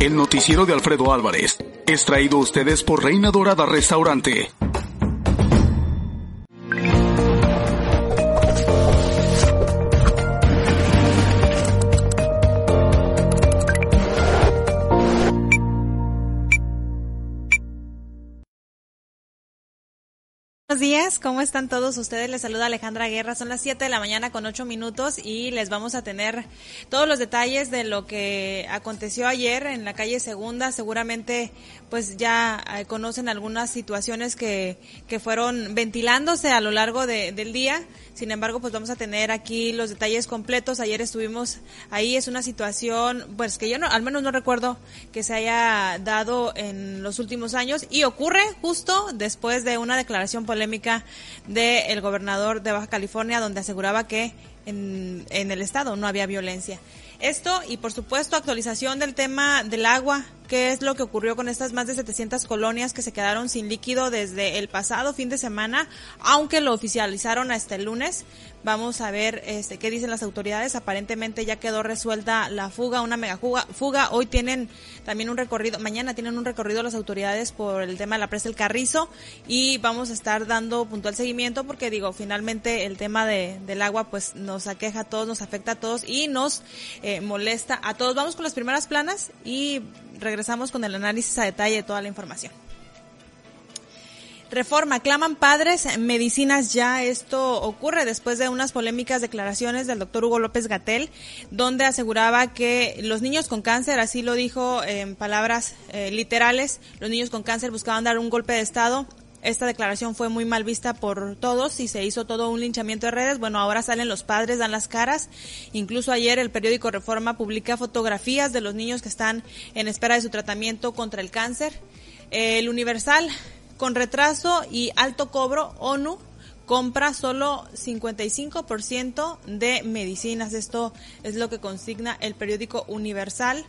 el noticiero de Alfredo Álvarez, es traído a ustedes por Reina Dorada Restaurante. ¿Cómo están todos ustedes? Les saluda Alejandra Guerra, son las 7 de la mañana con 8 minutos y les vamos a tener todos los detalles de lo que aconteció ayer en la calle Segunda. Seguramente pues ya eh, conocen algunas situaciones que, que fueron ventilándose a lo largo de, del día. Sin embargo, pues vamos a tener aquí los detalles completos. Ayer estuvimos ahí, es una situación, pues que yo no, al menos no recuerdo que se haya dado en los últimos años y ocurre justo después de una declaración polémica del gobernador de Baja California donde aseguraba que en, en el estado no había violencia. Esto y por supuesto actualización del tema del agua, qué es lo que ocurrió con estas más de 700 colonias que se quedaron sin líquido desde el pasado fin de semana, aunque lo oficializaron hasta el lunes. Vamos a ver este, qué dicen las autoridades. Aparentemente ya quedó resuelta la fuga, una mega fuga. Hoy tienen también un recorrido, mañana tienen un recorrido las autoridades por el tema de la presa El Carrizo y vamos a estar dando puntual seguimiento porque digo, finalmente el tema de, del agua pues nos aqueja a todos, nos afecta a todos y nos eh, molesta a todos. Vamos con las primeras planas y regresamos con el análisis a detalle de toda la información. Reforma, claman padres medicinas ya. Esto ocurre después de unas polémicas declaraciones del doctor Hugo López Gatel, donde aseguraba que los niños con cáncer, así lo dijo en palabras eh, literales, los niños con cáncer buscaban dar un golpe de Estado esta declaración fue muy mal vista por todos y se hizo todo un linchamiento de redes. Bueno, ahora salen los padres, dan las caras. Incluso ayer el periódico Reforma publica fotografías de los niños que están en espera de su tratamiento contra el cáncer. El Universal, con retraso y alto cobro, ONU compra solo 55% de medicinas. Esto es lo que consigna el periódico Universal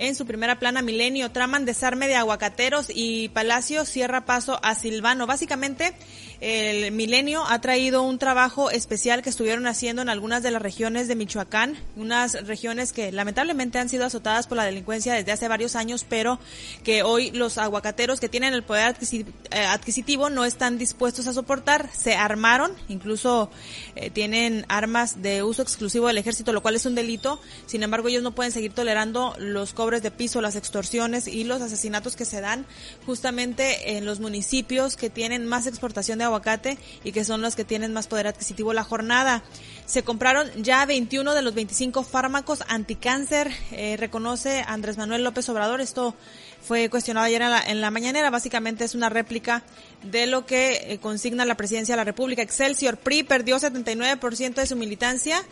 en su primera plana Milenio. Traman desarme de aguacateros y Palacio cierra paso a Silvano. Básicamente, el Milenio ha traído un trabajo especial que estuvieron haciendo en algunas de las regiones de Michoacán, unas regiones que lamentablemente han sido azotadas por la delincuencia desde hace varios años, pero que hoy los aguacateros que tienen el poder eh, adquisitivo no están dispuestos a soportar. Se armaron, incluso eh, tienen armas de uso exclusivo del ejército, lo cual es un delito. Sin embargo, ellos no pueden seguir tolerando los cobros de piso, las extorsiones y los asesinatos que se dan justamente en los municipios que tienen más exportación de aguacate y que son los que tienen más poder adquisitivo la jornada. Se compraron ya 21 de los 25 fármacos anticáncer, eh, reconoce Andrés Manuel López Obrador. Esto fue cuestionado ayer en la, en la, mañanera. Básicamente es una réplica de lo que eh, consigna la presidencia de la República. Excelsior PRI perdió 79% de su militancia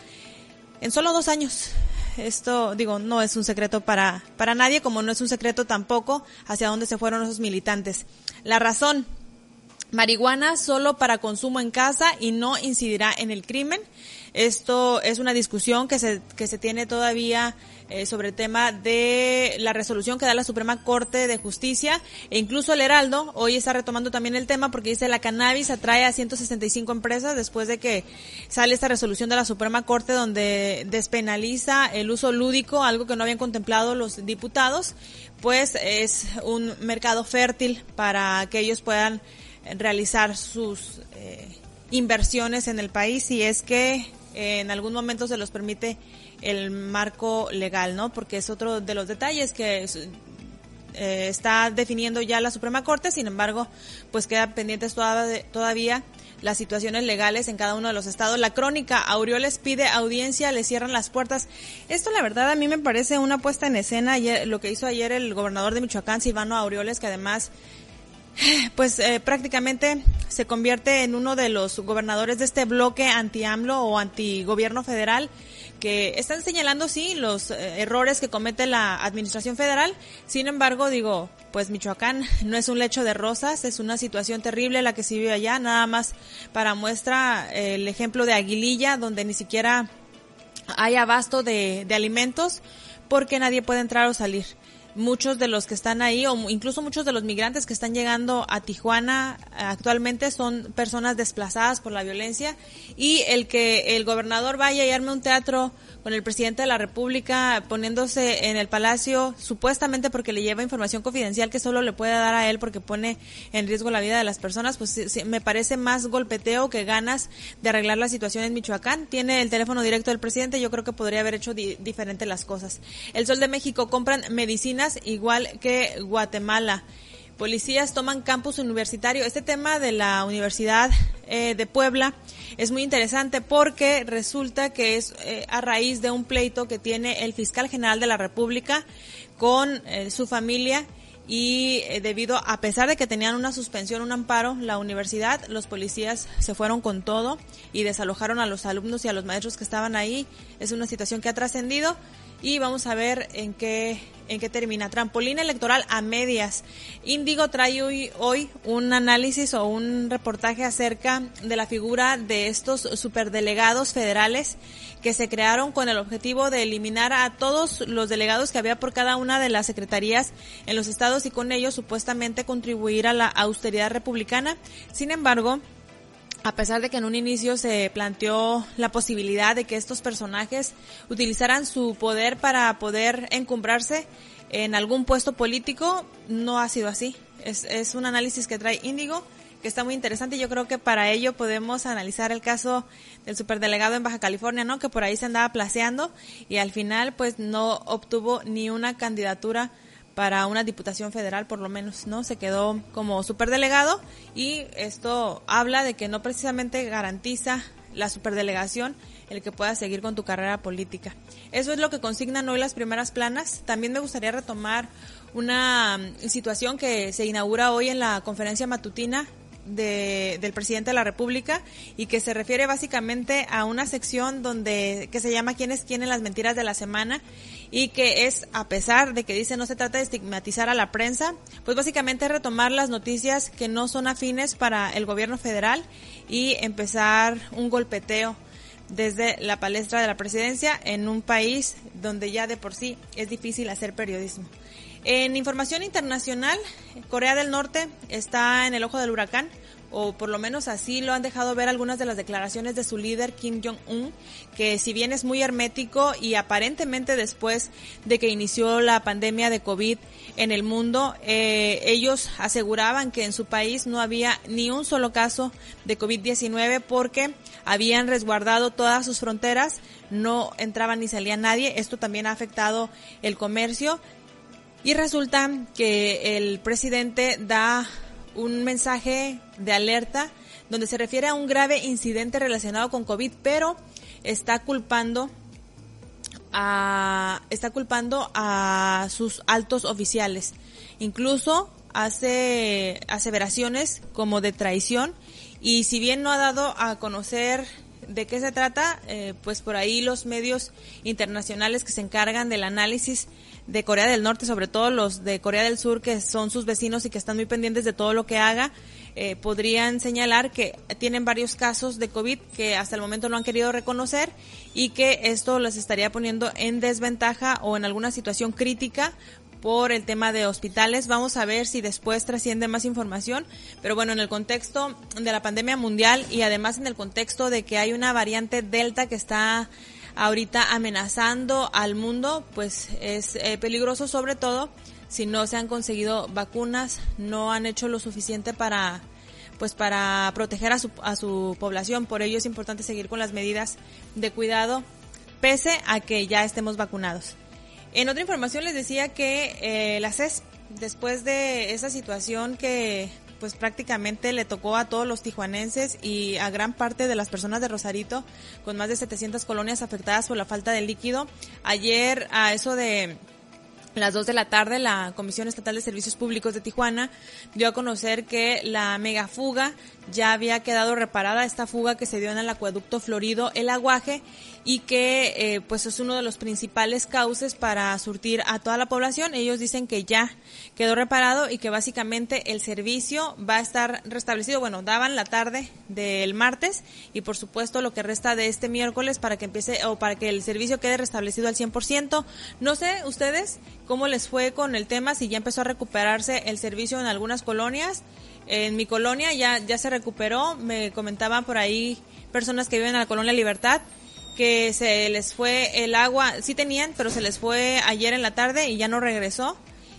en solo dos años. Esto, digo, no es un secreto para, para nadie, como no es un secreto tampoco hacia dónde se fueron esos militantes. La razón, marihuana solo para consumo en casa y no incidirá en el crimen. Esto es una discusión que se, que se tiene todavía eh, sobre el tema de la resolución que da la Suprema Corte de Justicia e incluso el Heraldo hoy está retomando también el tema porque dice la cannabis atrae a 165 empresas después de que sale esta resolución de la Suprema Corte donde despenaliza el uso lúdico, algo que no habían contemplado los diputados, pues es un mercado fértil para que ellos puedan realizar sus eh, inversiones en el país si es que eh, en algún momento se los permite el marco legal, ¿no? Porque es otro de los detalles que eh, está definiendo ya la Suprema Corte, sin embargo, pues queda pendientes todavía las situaciones legales en cada uno de los estados. La crónica, Aureoles pide audiencia, le cierran las puertas. Esto la verdad a mí me parece una puesta en escena, ayer, lo que hizo ayer el gobernador de Michoacán, Silvano Aureoles, que además pues eh, prácticamente se convierte en uno de los gobernadores de este bloque anti-AMLO o anti-gobierno federal que están señalando, sí, los eh, errores que comete la administración federal. Sin embargo, digo, pues Michoacán no es un lecho de rosas, es una situación terrible la que se vive allá. Nada más para muestra eh, el ejemplo de Aguililla, donde ni siquiera hay abasto de, de alimentos porque nadie puede entrar o salir muchos de los que están ahí o incluso muchos de los migrantes que están llegando a Tijuana actualmente son personas desplazadas por la violencia y el que el gobernador vaya y arme un teatro con el presidente de la República poniéndose en el palacio supuestamente porque le lleva información confidencial que solo le puede dar a él porque pone en riesgo la vida de las personas, pues me parece más golpeteo que ganas de arreglar la situación en Michoacán. Tiene el teléfono directo del presidente, yo creo que podría haber hecho diferente las cosas. El Sol de México compran medicinas igual que Guatemala. Policías toman campus universitario. Este tema de la Universidad eh, de Puebla es muy interesante porque resulta que es eh, a raíz de un pleito que tiene el fiscal general de la República con eh, su familia y debido a pesar de que tenían una suspensión, un amparo, la universidad, los policías se fueron con todo y desalojaron a los alumnos y a los maestros que estaban ahí. Es una situación que ha trascendido y vamos a ver en qué en qué termina. Trampolín electoral a medias. Índigo trae hoy, hoy un análisis o un reportaje acerca de la figura de estos superdelegados federales que se crearon con el objetivo de eliminar a todos los delegados que había por cada una de las secretarías en los estados y con ello supuestamente contribuir a la austeridad republicana. Sin embargo, a pesar de que en un inicio se planteó la posibilidad de que estos personajes utilizaran su poder para poder encumbrarse en algún puesto político, no ha sido así. Es, es un análisis que trae Índigo, que está muy interesante yo creo que para ello podemos analizar el caso del superdelegado en Baja California, ¿no? Que por ahí se andaba placeando y al final pues no obtuvo ni una candidatura para una diputación federal, por lo menos, ¿no? Se quedó como superdelegado y esto habla de que no precisamente garantiza la superdelegación el que puedas seguir con tu carrera política. Eso es lo que consignan hoy las primeras planas. También me gustaría retomar una mm, situación que se inaugura hoy en la conferencia matutina de, del presidente de la República y que se refiere básicamente a una sección donde que se llama quiénes tienen las mentiras de la semana y que es a pesar de que dice no se trata de estigmatizar a la prensa, pues básicamente retomar las noticias que no son afines para el gobierno federal y empezar un golpeteo desde la palestra de la presidencia en un país donde ya de por sí es difícil hacer periodismo. En información internacional, Corea del Norte está en el ojo del huracán, o por lo menos así lo han dejado ver algunas de las declaraciones de su líder Kim Jong-un, que si bien es muy hermético y aparentemente después de que inició la pandemia de COVID en el mundo, eh, ellos aseguraban que en su país no había ni un solo caso de COVID-19 porque habían resguardado todas sus fronteras, no entraba ni salía nadie. Esto también ha afectado el comercio y resulta que el presidente da un mensaje de alerta donde se refiere a un grave incidente relacionado con COVID, pero está culpando a, está culpando a sus altos oficiales. Incluso hace aseveraciones como de traición y si bien no ha dado a conocer de qué se trata, eh, pues por ahí los medios internacionales que se encargan del análisis de Corea del Norte, sobre todo los de Corea del Sur, que son sus vecinos y que están muy pendientes de todo lo que haga, eh, podrían señalar que tienen varios casos de COVID que hasta el momento no han querido reconocer y que esto les estaría poniendo en desventaja o en alguna situación crítica por el tema de hospitales. Vamos a ver si después trasciende más información. Pero bueno, en el contexto de la pandemia mundial y además en el contexto de que hay una variante Delta que está ahorita amenazando al mundo, pues es eh, peligroso sobre todo si no se han conseguido vacunas, no han hecho lo suficiente para pues para proteger a su, a su población. Por ello es importante seguir con las medidas de cuidado pese a que ya estemos vacunados. En otra información les decía que eh, la CES, después de esa situación que pues prácticamente le tocó a todos los tijuanenses y a gran parte de las personas de Rosarito, con más de 700 colonias afectadas por la falta de líquido. Ayer, a eso de las 2 de la tarde, la Comisión Estatal de Servicios Públicos de Tijuana dio a conocer que la megafuga ya había quedado reparada, esta fuga que se dio en el acueducto Florido, el aguaje, y que eh, pues es uno de los principales cauces para surtir a toda la población. Ellos dicen que ya quedó reparado y que básicamente el servicio va a estar restablecido. Bueno, daban la tarde del martes y por supuesto lo que resta de este miércoles para que empiece o para que el servicio quede restablecido al 100%. No sé ustedes cómo les fue con el tema, si ya empezó a recuperarse el servicio en algunas colonias. En mi colonia ya, ya se recuperó, me comentaban por ahí personas que viven en la colonia Libertad que se les fue el agua, sí tenían, pero se les fue ayer en la tarde y ya no regresó.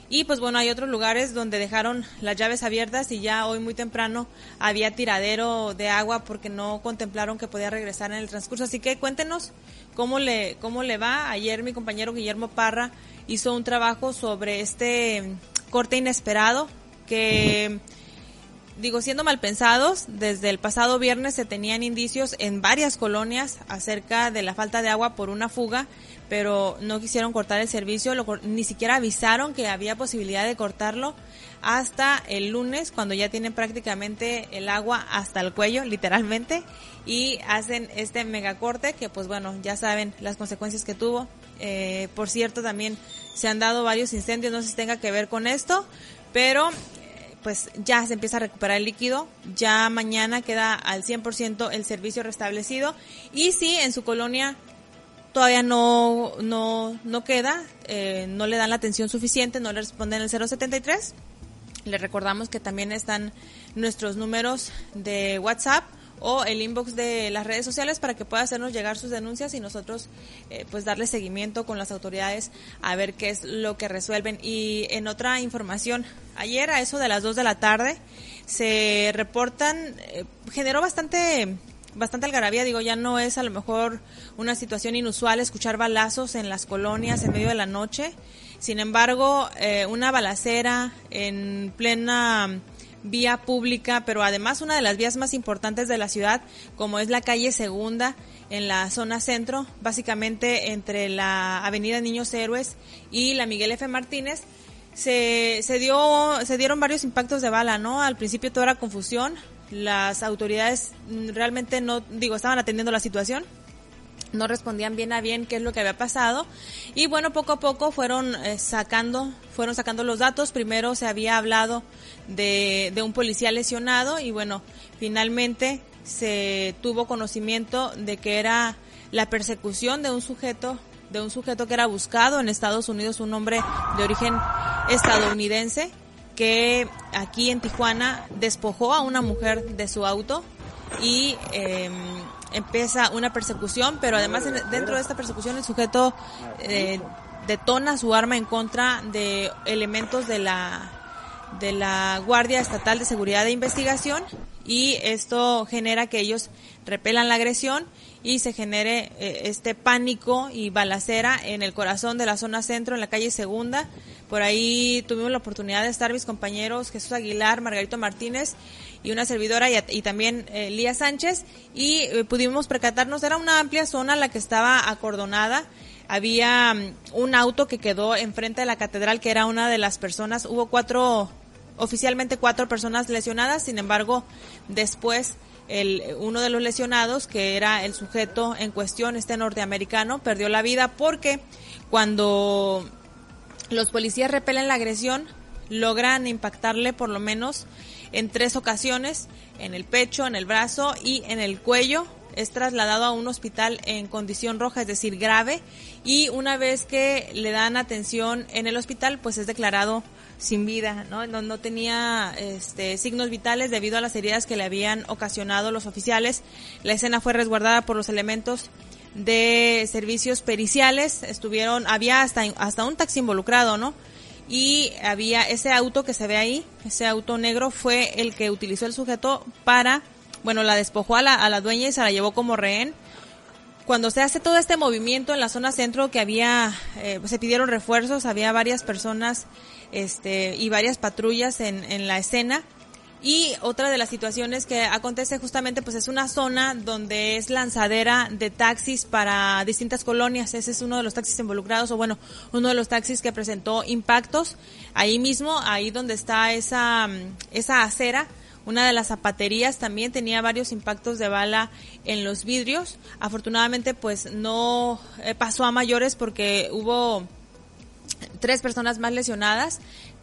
Y pues bueno, hay otros lugares donde dejaron las llaves abiertas y ya hoy muy temprano había tiradero de agua porque no contemplaron que podía regresar en el transcurso. Así que cuéntenos cómo le, cómo le va. Ayer mi compañero Guillermo Parra hizo un trabajo sobre este corte inesperado que digo, siendo mal pensados, desde el pasado viernes se tenían indicios en varias colonias acerca de la falta de agua por una fuga, pero no quisieron cortar el servicio, ni siquiera avisaron que había posibilidad de cortarlo hasta el lunes, cuando ya tienen prácticamente el agua hasta el cuello, literalmente, y hacen este megacorte que pues bueno, ya saben las consecuencias que tuvo. Eh, por cierto, también se han dado varios incendios, no sé si tenga que ver con esto, pero pues ya se empieza a recuperar el líquido, ya mañana queda al 100% el servicio restablecido. Y si en su colonia todavía no, no, no queda, eh, no le dan la atención suficiente, no le responden el 073, le recordamos que también están nuestros números de WhatsApp o el inbox de las redes sociales para que pueda hacernos llegar sus denuncias y nosotros eh, pues darle seguimiento con las autoridades a ver qué es lo que resuelven. Y en otra información, ayer a eso de las 2 de la tarde se reportan, eh, generó bastante bastante algarabía, digo, ya no es a lo mejor una situación inusual escuchar balazos en las colonias en medio de la noche. Sin embargo, eh, una balacera en plena vía pública, pero además una de las vías más importantes de la ciudad, como es la calle Segunda, en la zona centro, básicamente entre la Avenida Niños Héroes y la Miguel F. Martínez, se, se, dio, se dieron varios impactos de bala, ¿no? Al principio toda era confusión, las autoridades realmente no, digo, estaban atendiendo la situación, no respondían bien a bien qué es lo que había pasado. Y bueno poco a poco fueron eh, sacando fueron sacando los datos. Primero se había hablado de, de un policía lesionado y bueno finalmente se tuvo conocimiento de que era la persecución de un sujeto de un sujeto que era buscado en Estados Unidos un hombre de origen estadounidense que aquí en Tijuana despojó a una mujer de su auto y eh, empieza una persecución, pero además dentro de esta persecución el sujeto eh, detona su arma en contra de elementos de la de la Guardia Estatal de Seguridad e Investigación y esto genera que ellos repelan la agresión y se genere eh, este pánico y balacera en el corazón de la zona centro, en la calle Segunda. Por ahí tuvimos la oportunidad de estar mis compañeros Jesús Aguilar, Margarito Martínez y una servidora y, también eh, Lía Sánchez y eh, pudimos percatarnos, era una amplia zona la que estaba acordonada. Había mm, un auto que quedó enfrente de la catedral que era una de las personas, hubo cuatro, oficialmente cuatro personas lesionadas, sin embargo, después el, uno de los lesionados, que era el sujeto en cuestión, este norteamericano, perdió la vida porque cuando los policías repelen la agresión, logran impactarle por lo menos en tres ocasiones, en el pecho, en el brazo y en el cuello. Es trasladado a un hospital en condición roja, es decir, grave, y una vez que le dan atención en el hospital, pues es declarado sin vida, ¿no? No, tenía este, signos vitales debido a las heridas que le habían ocasionado los oficiales. La escena fue resguardada por los elementos de servicios periciales. Estuvieron, había hasta, hasta un taxi involucrado, ¿no? y había ese auto que se ve ahí, ese auto negro fue el que utilizó el sujeto para, bueno, la despojó a la, a la dueña y se la llevó como rehén. Cuando se hace todo este movimiento en la zona centro que había, eh, se pidieron refuerzos, había varias personas este, y varias patrullas en, en la escena y otra de las situaciones que acontece justamente pues es una zona donde es lanzadera de taxis para distintas colonias. Ese es uno de los taxis involucrados o bueno, uno de los taxis que presentó impactos. Ahí mismo, ahí donde está esa, esa acera, una de las zapaterías también tenía varios impactos de bala en los vidrios. Afortunadamente pues no eh, pasó a mayores porque hubo tres personas más lesionadas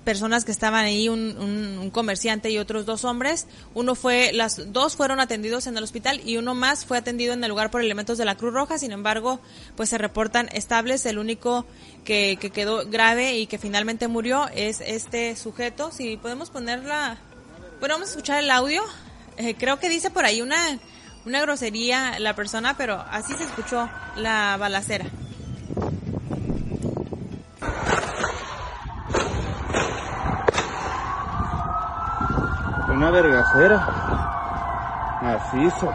personas que estaban ahí, un, un, comerciante y otros dos hombres. Uno fue, las dos fueron atendidos en el hospital y uno más fue atendido en el lugar por elementos de la Cruz Roja. Sin embargo, pues se reportan estables. El único que, que quedó grave y que finalmente murió es este sujeto. Si podemos ponerla, bueno, vamos escuchar el audio. Eh, creo que dice por ahí una, una grosería la persona, pero así se escuchó la balacera. Una vergacera. Macizo.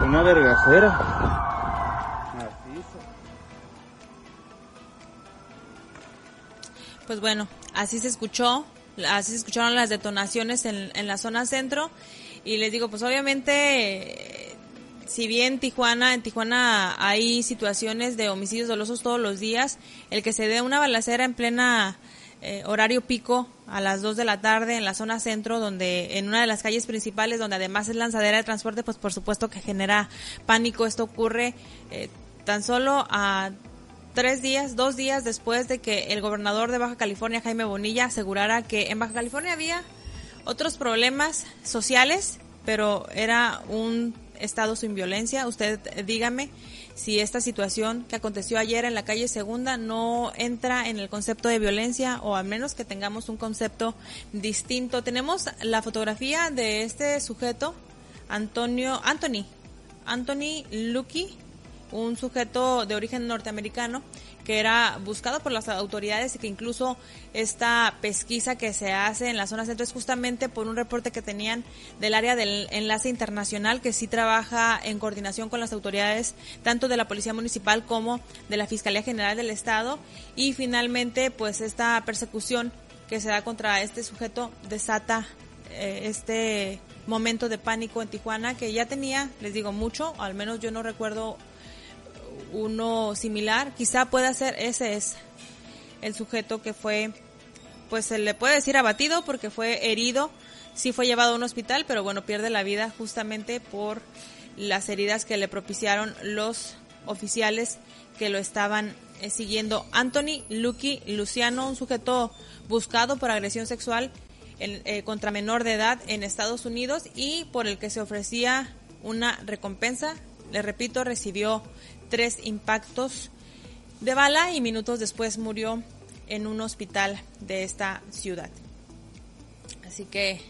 Una vergacera. Pues bueno, así se escuchó, así se escucharon las detonaciones en, en la zona centro y les digo, pues obviamente, si bien Tijuana, en Tijuana hay situaciones de homicidios dolosos todos los días, el que se dé una balacera en plena eh, horario pico a las 2 de la tarde en la zona centro, donde en una de las calles principales, donde además es lanzadera de transporte, pues por supuesto que genera pánico. Esto ocurre eh, tan solo a tres días, dos días después de que el gobernador de Baja California, Jaime Bonilla, asegurara que en Baja California había otros problemas sociales, pero era un estado sin violencia. Usted dígame si esta situación que aconteció ayer en la calle Segunda no entra en el concepto de violencia o al menos que tengamos un concepto distinto. Tenemos la fotografía de este sujeto, Antonio, Anthony, Anthony Lucky, un sujeto de origen norteamericano que era buscado por las autoridades y que incluso esta pesquisa que se hace en la zona centro es justamente por un reporte que tenían del área del enlace internacional que sí trabaja en coordinación con las autoridades tanto de la Policía Municipal como de la Fiscalía General del Estado. Y finalmente pues esta persecución que se da contra este sujeto desata eh, este momento de pánico en Tijuana que ya tenía, les digo mucho, al menos yo no recuerdo uno similar, quizá pueda ser ese es el sujeto que fue, pues se le puede decir abatido porque fue herido, sí fue llevado a un hospital, pero bueno, pierde la vida justamente por las heridas que le propiciaron los oficiales que lo estaban eh, siguiendo. Anthony Lucky Luciano, un sujeto buscado por agresión sexual eh, contra menor de edad en Estados Unidos y por el que se ofrecía una recompensa. Le repito, recibió tres impactos de bala y minutos después murió en un hospital de esta ciudad. Así que,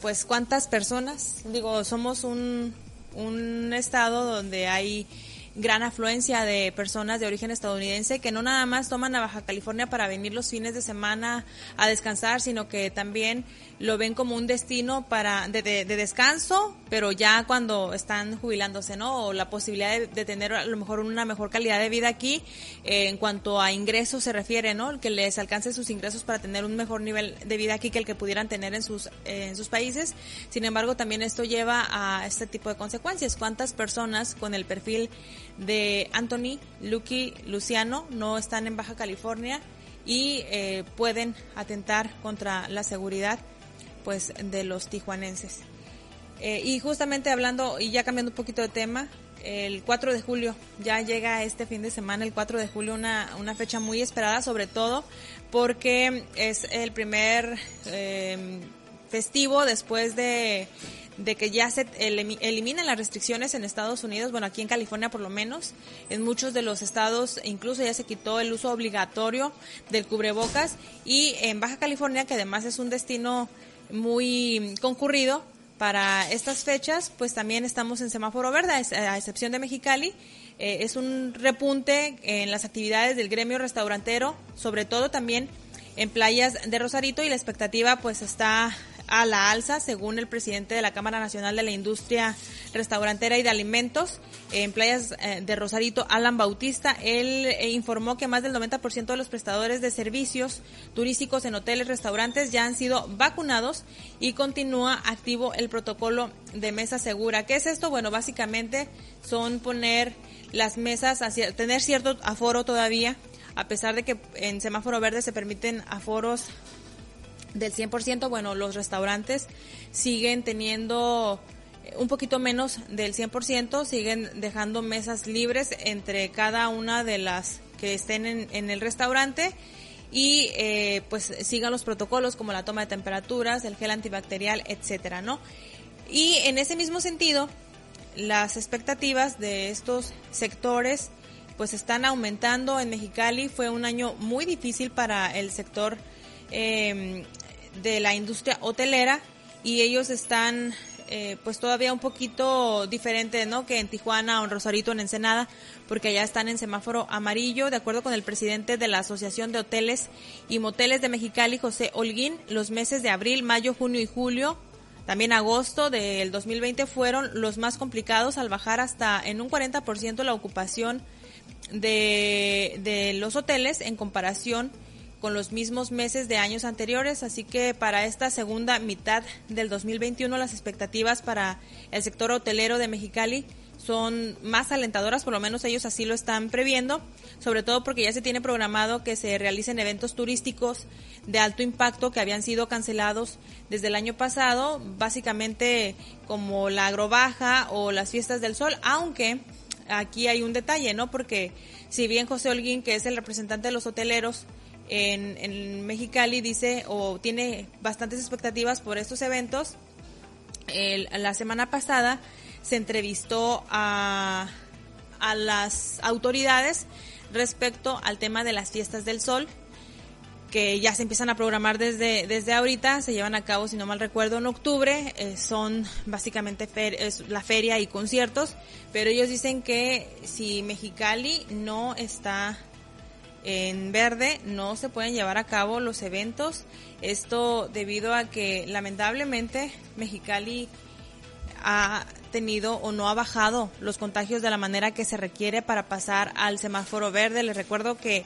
pues, ¿cuántas personas? Digo, somos un, un estado donde hay gran afluencia de personas de origen estadounidense que no nada más toman a Baja California para venir los fines de semana a descansar, sino que también lo ven como un destino para de, de, descanso, pero ya cuando están jubilándose, ¿no? O la posibilidad de, tener a lo mejor una mejor calidad de vida aquí eh, en cuanto a ingresos se refiere, ¿no? Que les alcance sus ingresos para tener un mejor nivel de vida aquí que el que pudieran tener en sus eh, en sus países. Sin embargo, también esto lleva a este tipo de consecuencias. ¿Cuántas personas con el perfil de Anthony, Lucky, Luciano no están en Baja California y eh, pueden atentar contra la seguridad pues de los tijuanenses. Eh, y justamente hablando y ya cambiando un poquito de tema, el 4 de julio ya llega este fin de semana, el 4 de julio, una, una fecha muy esperada, sobre todo porque es el primer eh, festivo después de, de que ya se eliminen las restricciones en Estados Unidos, bueno, aquí en California por lo menos, en muchos de los estados incluso ya se quitó el uso obligatorio del cubrebocas y en Baja California, que además es un destino muy concurrido para estas fechas, pues también estamos en semáforo verde, a excepción de Mexicali. Eh, es un repunte en las actividades del gremio restaurantero, sobre todo también en playas de Rosarito y la expectativa pues está a la alza, según el presidente de la Cámara Nacional de la Industria Restaurantera y de Alimentos en playas eh, de Rosarito, Alan Bautista. Él eh, informó que más del 90% de los prestadores de servicios turísticos en hoteles, restaurantes ya han sido vacunados y continúa activo el protocolo de mesa segura. ¿Qué es esto? Bueno, básicamente son poner las mesas, tener cierto aforo todavía, a pesar de que en semáforo verde se permiten aforos del 100%, bueno, los restaurantes siguen teniendo un poquito menos del 100%, siguen dejando mesas libres entre cada una de las que estén en, el restaurante y eh, pues sigan los protocolos como la toma de temperaturas, el gel antibacterial, etcétera, ¿no? Y en ese mismo sentido, las expectativas de estos sectores pues están aumentando en Mexicali. Fue un año muy difícil para el sector eh, de la industria hotelera y ellos están eh, pues todavía un poquito diferente, ¿no? Que en Tijuana o en Rosarito, en Ensenada, porque allá están en semáforo amarillo, de acuerdo con el presidente de la Asociación de Hoteles y Moteles de Mexicali, José Holguín, los meses de abril, mayo, junio y julio, también agosto del 2020 fueron los más complicados al bajar hasta en un 40% la ocupación de, de los hoteles en comparación los mismos meses de años anteriores, así que para esta segunda mitad del 2021 las expectativas para el sector hotelero de Mexicali son más alentadoras, por lo menos ellos así lo están previendo, sobre todo porque ya se tiene programado que se realicen eventos turísticos de alto impacto que habían sido cancelados desde el año pasado, básicamente como la agrobaja o las fiestas del sol, aunque aquí hay un detalle, ¿no? Porque si bien José Holguín, que es el representante de los hoteleros, en, Mexicali dice o tiene bastantes expectativas por estos eventos. la semana pasada se entrevistó a, a las autoridades respecto al tema de las fiestas del sol que ya se empiezan a programar desde, desde ahorita, se llevan a cabo, si no mal recuerdo, en octubre, eh, son básicamente es la feria y conciertos, pero ellos dicen que si Mexicali no está en verde no se pueden llevar a cabo los eventos. Esto debido a que lamentablemente Mexicali ha tenido o no ha bajado los contagios de la manera que se requiere para pasar al semáforo verde. Les recuerdo que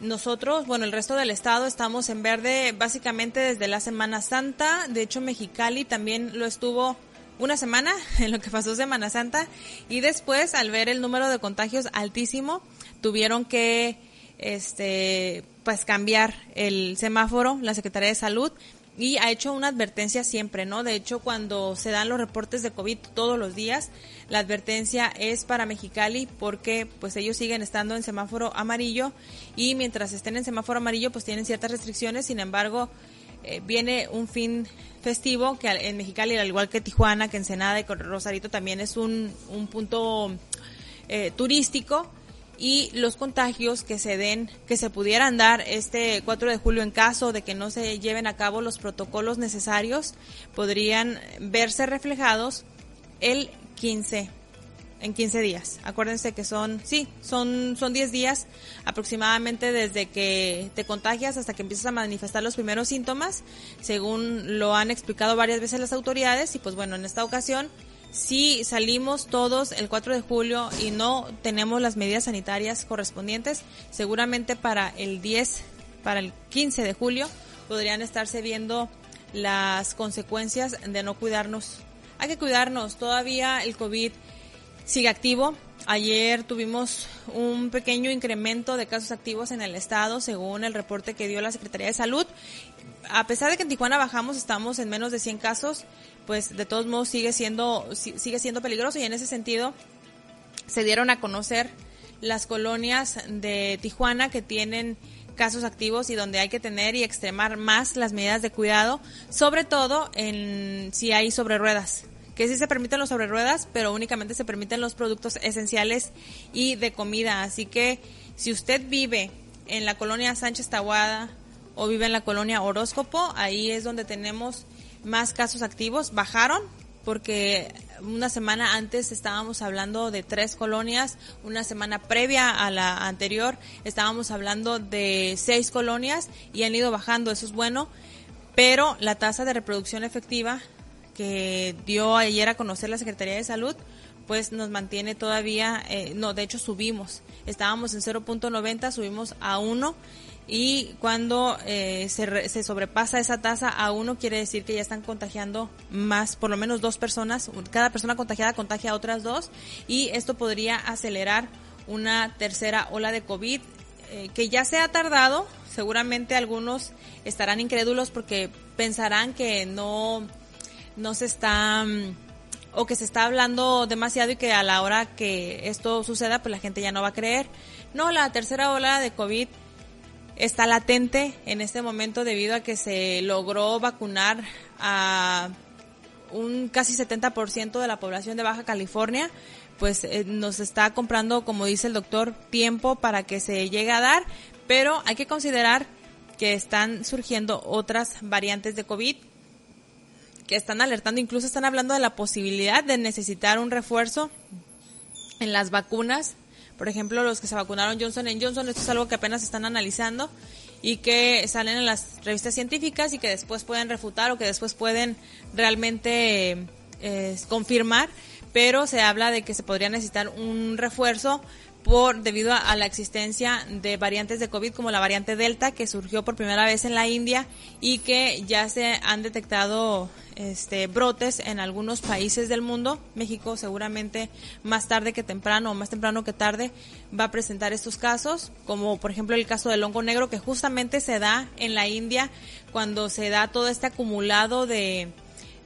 nosotros, bueno, el resto del estado estamos en verde básicamente desde la Semana Santa. De hecho, Mexicali también lo estuvo una semana en lo que pasó Semana Santa y después al ver el número de contagios altísimo tuvieron que este, pues cambiar el semáforo, la Secretaría de Salud, y ha hecho una advertencia siempre, ¿no? De hecho, cuando se dan los reportes de COVID todos los días, la advertencia es para Mexicali porque pues ellos siguen estando en semáforo amarillo y mientras estén en semáforo amarillo pues tienen ciertas restricciones, sin embargo, eh, viene un fin festivo que en Mexicali, al igual que Tijuana, que Ensenada y Rosarito también es un, un punto eh, turístico y los contagios que se den, que se pudieran dar este 4 de julio en caso de que no se lleven a cabo los protocolos necesarios, podrían verse reflejados el 15 en 15 días. Acuérdense que son, sí, son, son 10 días aproximadamente desde que te contagias hasta que empiezas a manifestar los primeros síntomas, según lo han explicado varias veces las autoridades. Y pues bueno, en esta ocasión si salimos todos el 4 de julio y no tenemos las medidas sanitarias correspondientes, seguramente para el 10, para el 15 de julio podrían estarse viendo las consecuencias de no cuidarnos. Hay que cuidarnos, todavía el COVID sigue activo. Ayer tuvimos un pequeño incremento de casos activos en el estado, según el reporte que dio la Secretaría de Salud. A pesar de que en Tijuana bajamos, estamos en menos de 100 casos, pues de todos modos sigue siendo, sigue siendo peligroso y en ese sentido se dieron a conocer las colonias de Tijuana que tienen casos activos y donde hay que tener y extremar más las medidas de cuidado, sobre todo en si hay sobre ruedas que sí se permiten los sobre ruedas, pero únicamente se permiten los productos esenciales y de comida. Así que si usted vive en la colonia Sánchez Tahuada o vive en la colonia Horóscopo, ahí es donde tenemos más casos activos. Bajaron porque una semana antes estábamos hablando de tres colonias, una semana previa a la anterior estábamos hablando de seis colonias y han ido bajando, eso es bueno, pero la tasa de reproducción efectiva que dio ayer a conocer la Secretaría de Salud, pues nos mantiene todavía, eh, no, de hecho subimos, estábamos en 0.90, subimos a 1 y cuando eh, se, se, sobrepasa esa tasa a 1 quiere decir que ya están contagiando más, por lo menos dos personas, cada persona contagiada contagia a otras dos y esto podría acelerar una tercera ola de COVID eh, que ya se ha tardado, seguramente algunos estarán incrédulos porque pensarán que no, no se está mm, o que se está hablando demasiado y que a la hora que esto suceda pues la gente ya no va a creer. No, la tercera ola de COVID está latente en este momento debido a que se logró vacunar a un casi 70% de la población de Baja California, pues eh, nos está comprando, como dice el doctor, tiempo para que se llegue a dar, pero hay que considerar que están surgiendo otras variantes de COVID que están alertando, incluso están hablando de la posibilidad de necesitar un refuerzo en las vacunas. Por ejemplo, los que se vacunaron Johnson Johnson, esto es algo que apenas están analizando y que salen en las revistas científicas y que después pueden refutar o que después pueden realmente eh, confirmar, pero se habla de que se podría necesitar un refuerzo por debido a, la existencia de variantes de COVID como la variante Delta que surgió por primera vez en la India y que ya se han detectado este brotes en algunos países del mundo. México seguramente más tarde que temprano o más temprano que tarde va a presentar estos casos, como por ejemplo el caso del hongo negro que justamente se da en la India cuando se da todo este acumulado de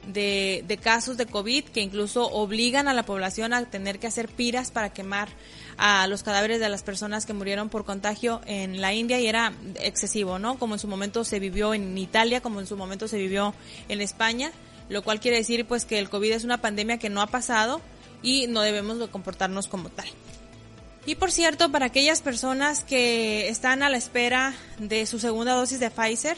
de, de casos de COVID que incluso obligan a la población a tener que hacer piras para quemar a los cadáveres de las personas que murieron por contagio en la India y era excesivo, ¿no? Como en su momento se vivió en Italia, como en su momento se vivió en España, lo cual quiere decir pues que el COVID es una pandemia que no ha pasado y no debemos de comportarnos como tal. Y por cierto, para aquellas personas que están a la espera de su segunda dosis de Pfizer,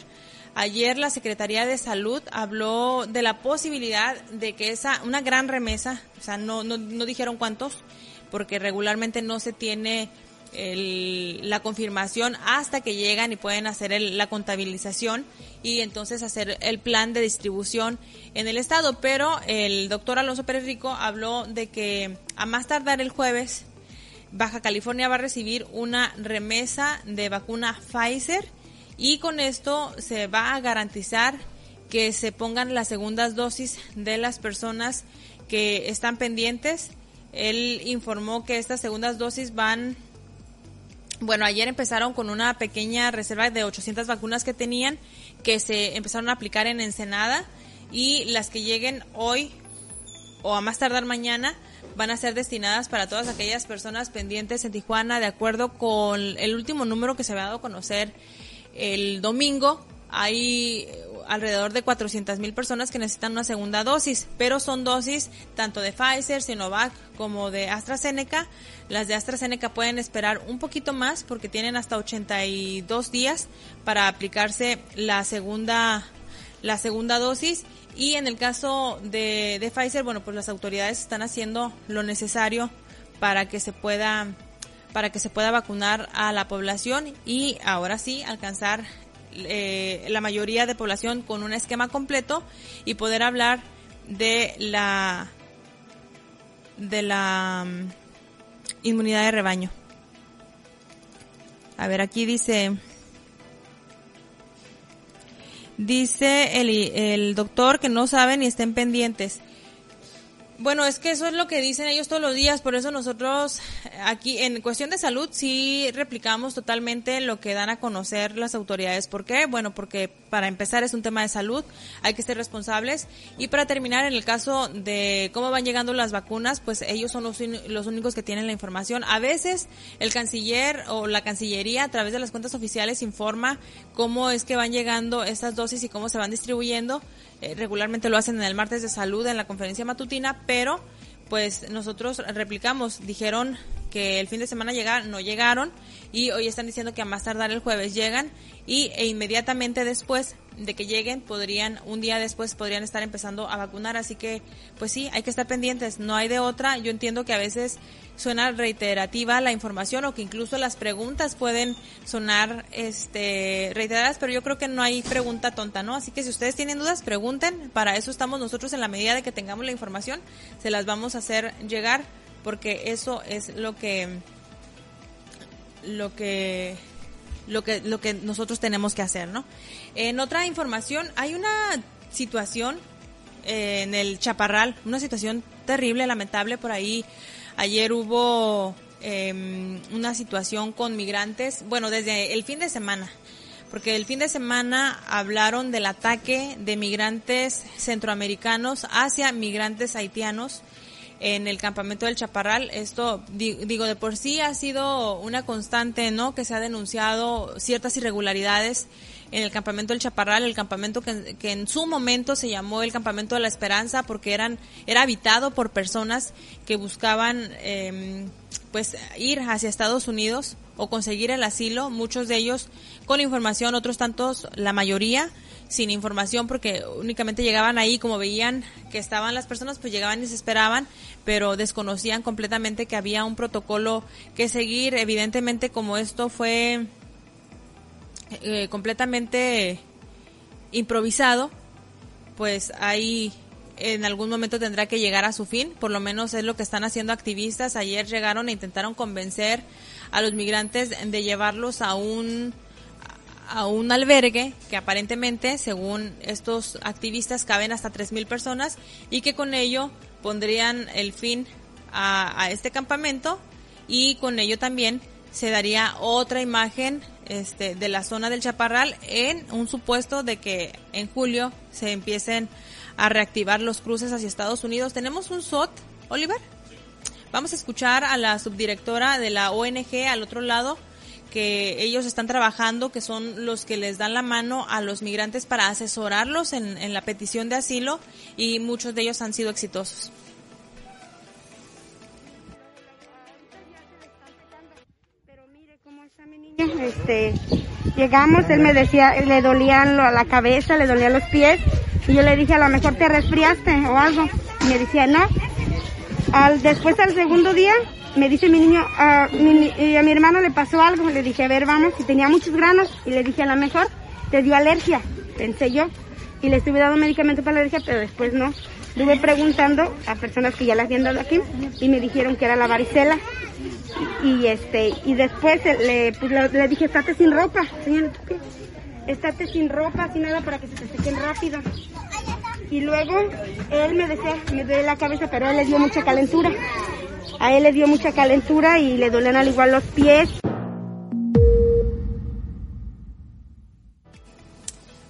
ayer la Secretaría de Salud habló de la posibilidad de que esa, una gran remesa, o sea, no, no, no dijeron cuántos, porque regularmente no se tiene la confirmación hasta que llegan y pueden hacer la contabilización y entonces hacer el plan de distribución en el estado. Pero el doctor Alonso Pérez Rico habló de que a más tardar el jueves, Baja California va a recibir una remesa de vacuna Pfizer y con esto se va a garantizar que se pongan las segundas dosis de las personas que están pendientes él informó que estas segundas dosis van, bueno, ayer empezaron con una pequeña reserva de 800 vacunas que tenían, que se empezaron a aplicar en Ensenada y las que lleguen hoy o a más tardar mañana van a ser destinadas para todas aquellas personas pendientes en Tijuana, de acuerdo con el último número que se había dado a conocer el domingo. Hay alrededor de 400 mil personas que necesitan una segunda dosis, pero son dosis tanto de Pfizer, Sinovac como de AstraZeneca. Las de AstraZeneca pueden esperar un poquito más porque tienen hasta 82 días para aplicarse la segunda la segunda dosis y en el caso de, de Pfizer, bueno, pues las autoridades están haciendo lo necesario para que se pueda para que se pueda vacunar a la población y ahora sí alcanzar eh, la mayoría de población con un esquema completo y poder hablar de la de la mm, inmunidad de rebaño. A ver, aquí dice dice el, el doctor que no saben y estén pendientes. Bueno, es que eso es lo que dicen ellos todos los días, por eso nosotros aquí en cuestión de salud sí replicamos totalmente lo que dan a conocer las autoridades. ¿Por qué? Bueno, porque para empezar es un tema de salud, hay que ser responsables. Y para terminar en el caso de cómo van llegando las vacunas, pues ellos son los, los únicos que tienen la información. A veces el canciller o la cancillería a través de las cuentas oficiales informa cómo es que van llegando estas dosis y cómo se van distribuyendo. Eh, regularmente lo hacen en el martes de salud en la conferencia matutina, pero pues nosotros replicamos, dijeron que el fin de semana llegar, no llegaron y hoy están diciendo que a más tardar el jueves llegan y e inmediatamente después de que lleguen podrían un día después podrían estar empezando a vacunar. Así que pues sí hay que estar pendientes no hay de otra. Yo entiendo que a veces suena reiterativa la información o que incluso las preguntas pueden sonar este reiteradas pero yo creo que no hay pregunta tonta no así que si ustedes tienen dudas pregunten. Para eso estamos nosotros en la medida de que tengamos la información se las vamos a hacer llegar porque eso es lo que lo que lo que lo que nosotros tenemos que hacer, ¿no? En otra información hay una situación eh, en el Chaparral, una situación terrible, lamentable por ahí. Ayer hubo em, una situación con migrantes, bueno, desde el fin de semana. porque el fin de semana hablaron del ataque de migrantes centroamericanos hacia migrantes haitianos en el campamento del Chaparral. Esto, digo, de por sí ha sido una constante, ¿no? Que se ha denunciado ciertas irregularidades en el campamento del Chaparral, el campamento que, en su momento se llamó el campamento de la Esperanza porque eran era habitado por personas que buscaban eh, pues ir hacia Estados Unidos o conseguir el asilo, muchos de ellos con información, otros tantos, la mayoría sin información porque únicamente llegaban ahí como veían que estaban las personas pues llegaban y se esperaban pero desconocían completamente que había un protocolo que seguir evidentemente como esto fue eh, completamente improvisado pues ahí en algún momento tendrá que llegar a su fin, por lo menos es lo que están haciendo activistas. Ayer llegaron e intentaron convencer a los migrantes de llevarlos a un a un albergue que aparentemente, según estos activistas, caben hasta 3.000 personas y que con ello pondrían el fin a, a, este campamento y con ello también se daría otra imagen este, de la zona del Chaparral en un supuesto de que en julio se empiecen a reactivar los cruces hacia Estados Unidos. Tenemos un SOT, Oliver. Vamos a escuchar a la subdirectora de la ONG al otro lado que ellos están trabajando, que son los que les dan la mano a los migrantes para asesorarlos en, la petición de asilo y muchos de ellos han sido exitosos. Este, llegamos, él me decía, le dolían la cabeza, le dolían los pies y yo le dije, a lo mejor te resfriaste o algo. Y me decía, no. Al, después al segundo día, me dice mi niño, a mi, a mi hermano le pasó algo. Le dije, a ver, vamos, y tenía muchos granos. Y le dije, a lo mejor te dio alergia, pensé yo. Y le estuve dando medicamento para la alergia, pero después no. Estuve preguntando a personas que ya las habían dado aquí y me dijeron que era la varicela. Y, este, y después le, pues, le, dije, estate sin ropa, señor, estate sin ropa, sin nada para que se te sequen rápido. Y luego él me decía, me duele la cabeza, pero él le dio mucha calentura. A él le dio mucha calentura y le dolían al igual los pies.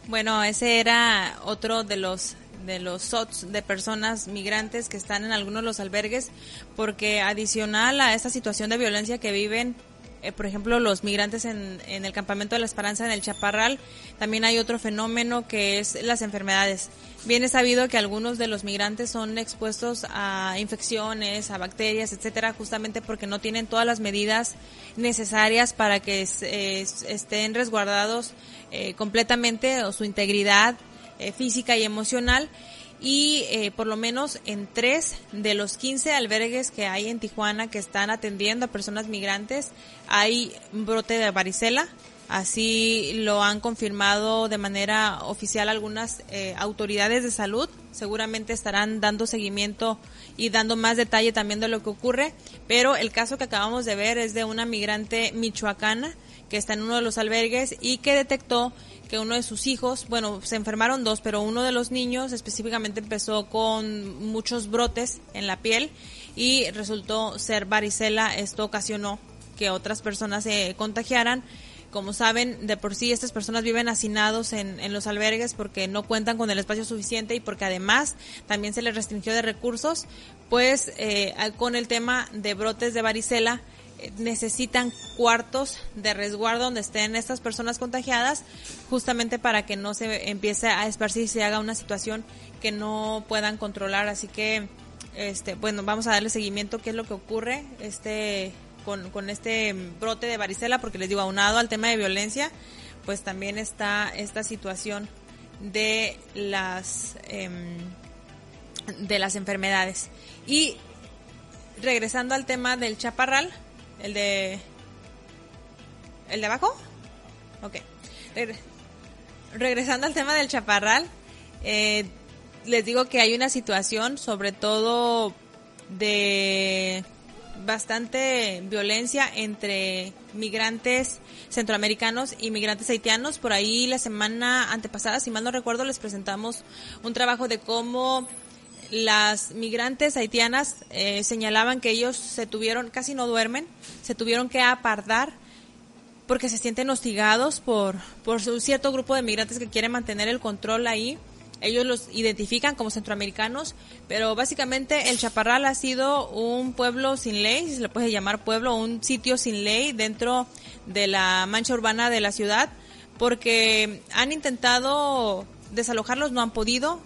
Bueno, ese era otro de los de los SOTS de personas migrantes que están en algunos de los albergues, porque adicional a esta situación de violencia que viven eh, por ejemplo, los migrantes en, en, el campamento de la Esperanza en el Chaparral, también hay otro fenómeno que es las enfermedades. Bien es sabido que algunos de los migrantes son expuestos a infecciones, a bacterias, etcétera, justamente porque no tienen todas las medidas necesarias para que estén resguardados eh, completamente o su integridad eh, física y emocional y eh, por lo menos en tres de los 15 albergues que hay en Tijuana que están atendiendo a personas migrantes hay brote de varicela. Así lo han confirmado de manera oficial algunas eh, autoridades de salud. Seguramente estarán dando seguimiento y dando más detalle también de lo que ocurre. Pero el caso que acabamos de ver es de una migrante michoacana que está en uno de los albergues y que detectó que uno de sus hijos, bueno, se enfermaron dos, pero uno de los niños específicamente empezó con muchos brotes en la piel y resultó ser varicela. Esto ocasionó que otras personas se contagiaran. Como saben, de por sí estas personas viven hacinados en, los albergues porque no cuentan con el espacio suficiente y porque además también se les restringió de recursos, pues eh, con el tema de brotes de varicela, necesitan cuartos de resguardo donde estén estas personas contagiadas, justamente para que no se empiece a esparcir y se haga una situación que no puedan controlar. Así que, este, bueno, vamos a darle seguimiento qué es lo que ocurre este con, con este brote de varicela, porque les digo, aunado al tema de violencia, pues también está esta situación de las em, de las enfermedades. Y regresando al tema del chaparral, el de... ¿El de abajo? Ok. Regresando al tema del chaparral, eh, les digo que hay una situación, sobre todo de bastante violencia entre migrantes centroamericanos y migrantes haitianos. Por ahí la semana antepasada, si mal no recuerdo, les presentamos un trabajo de cómo las migrantes haitianas eh, señalaban que ellos se tuvieron, casi no duermen, se tuvieron que apartar porque se sienten hostigados por, por un cierto grupo de migrantes que quieren mantener el control ahí. Ellos los identifican como centroamericanos, pero básicamente el Chaparral ha sido un pueblo sin ley, si se le puede llamar pueblo, un sitio sin ley dentro de la mancha urbana de la ciudad, porque han intentado desalojarlos, no han podido,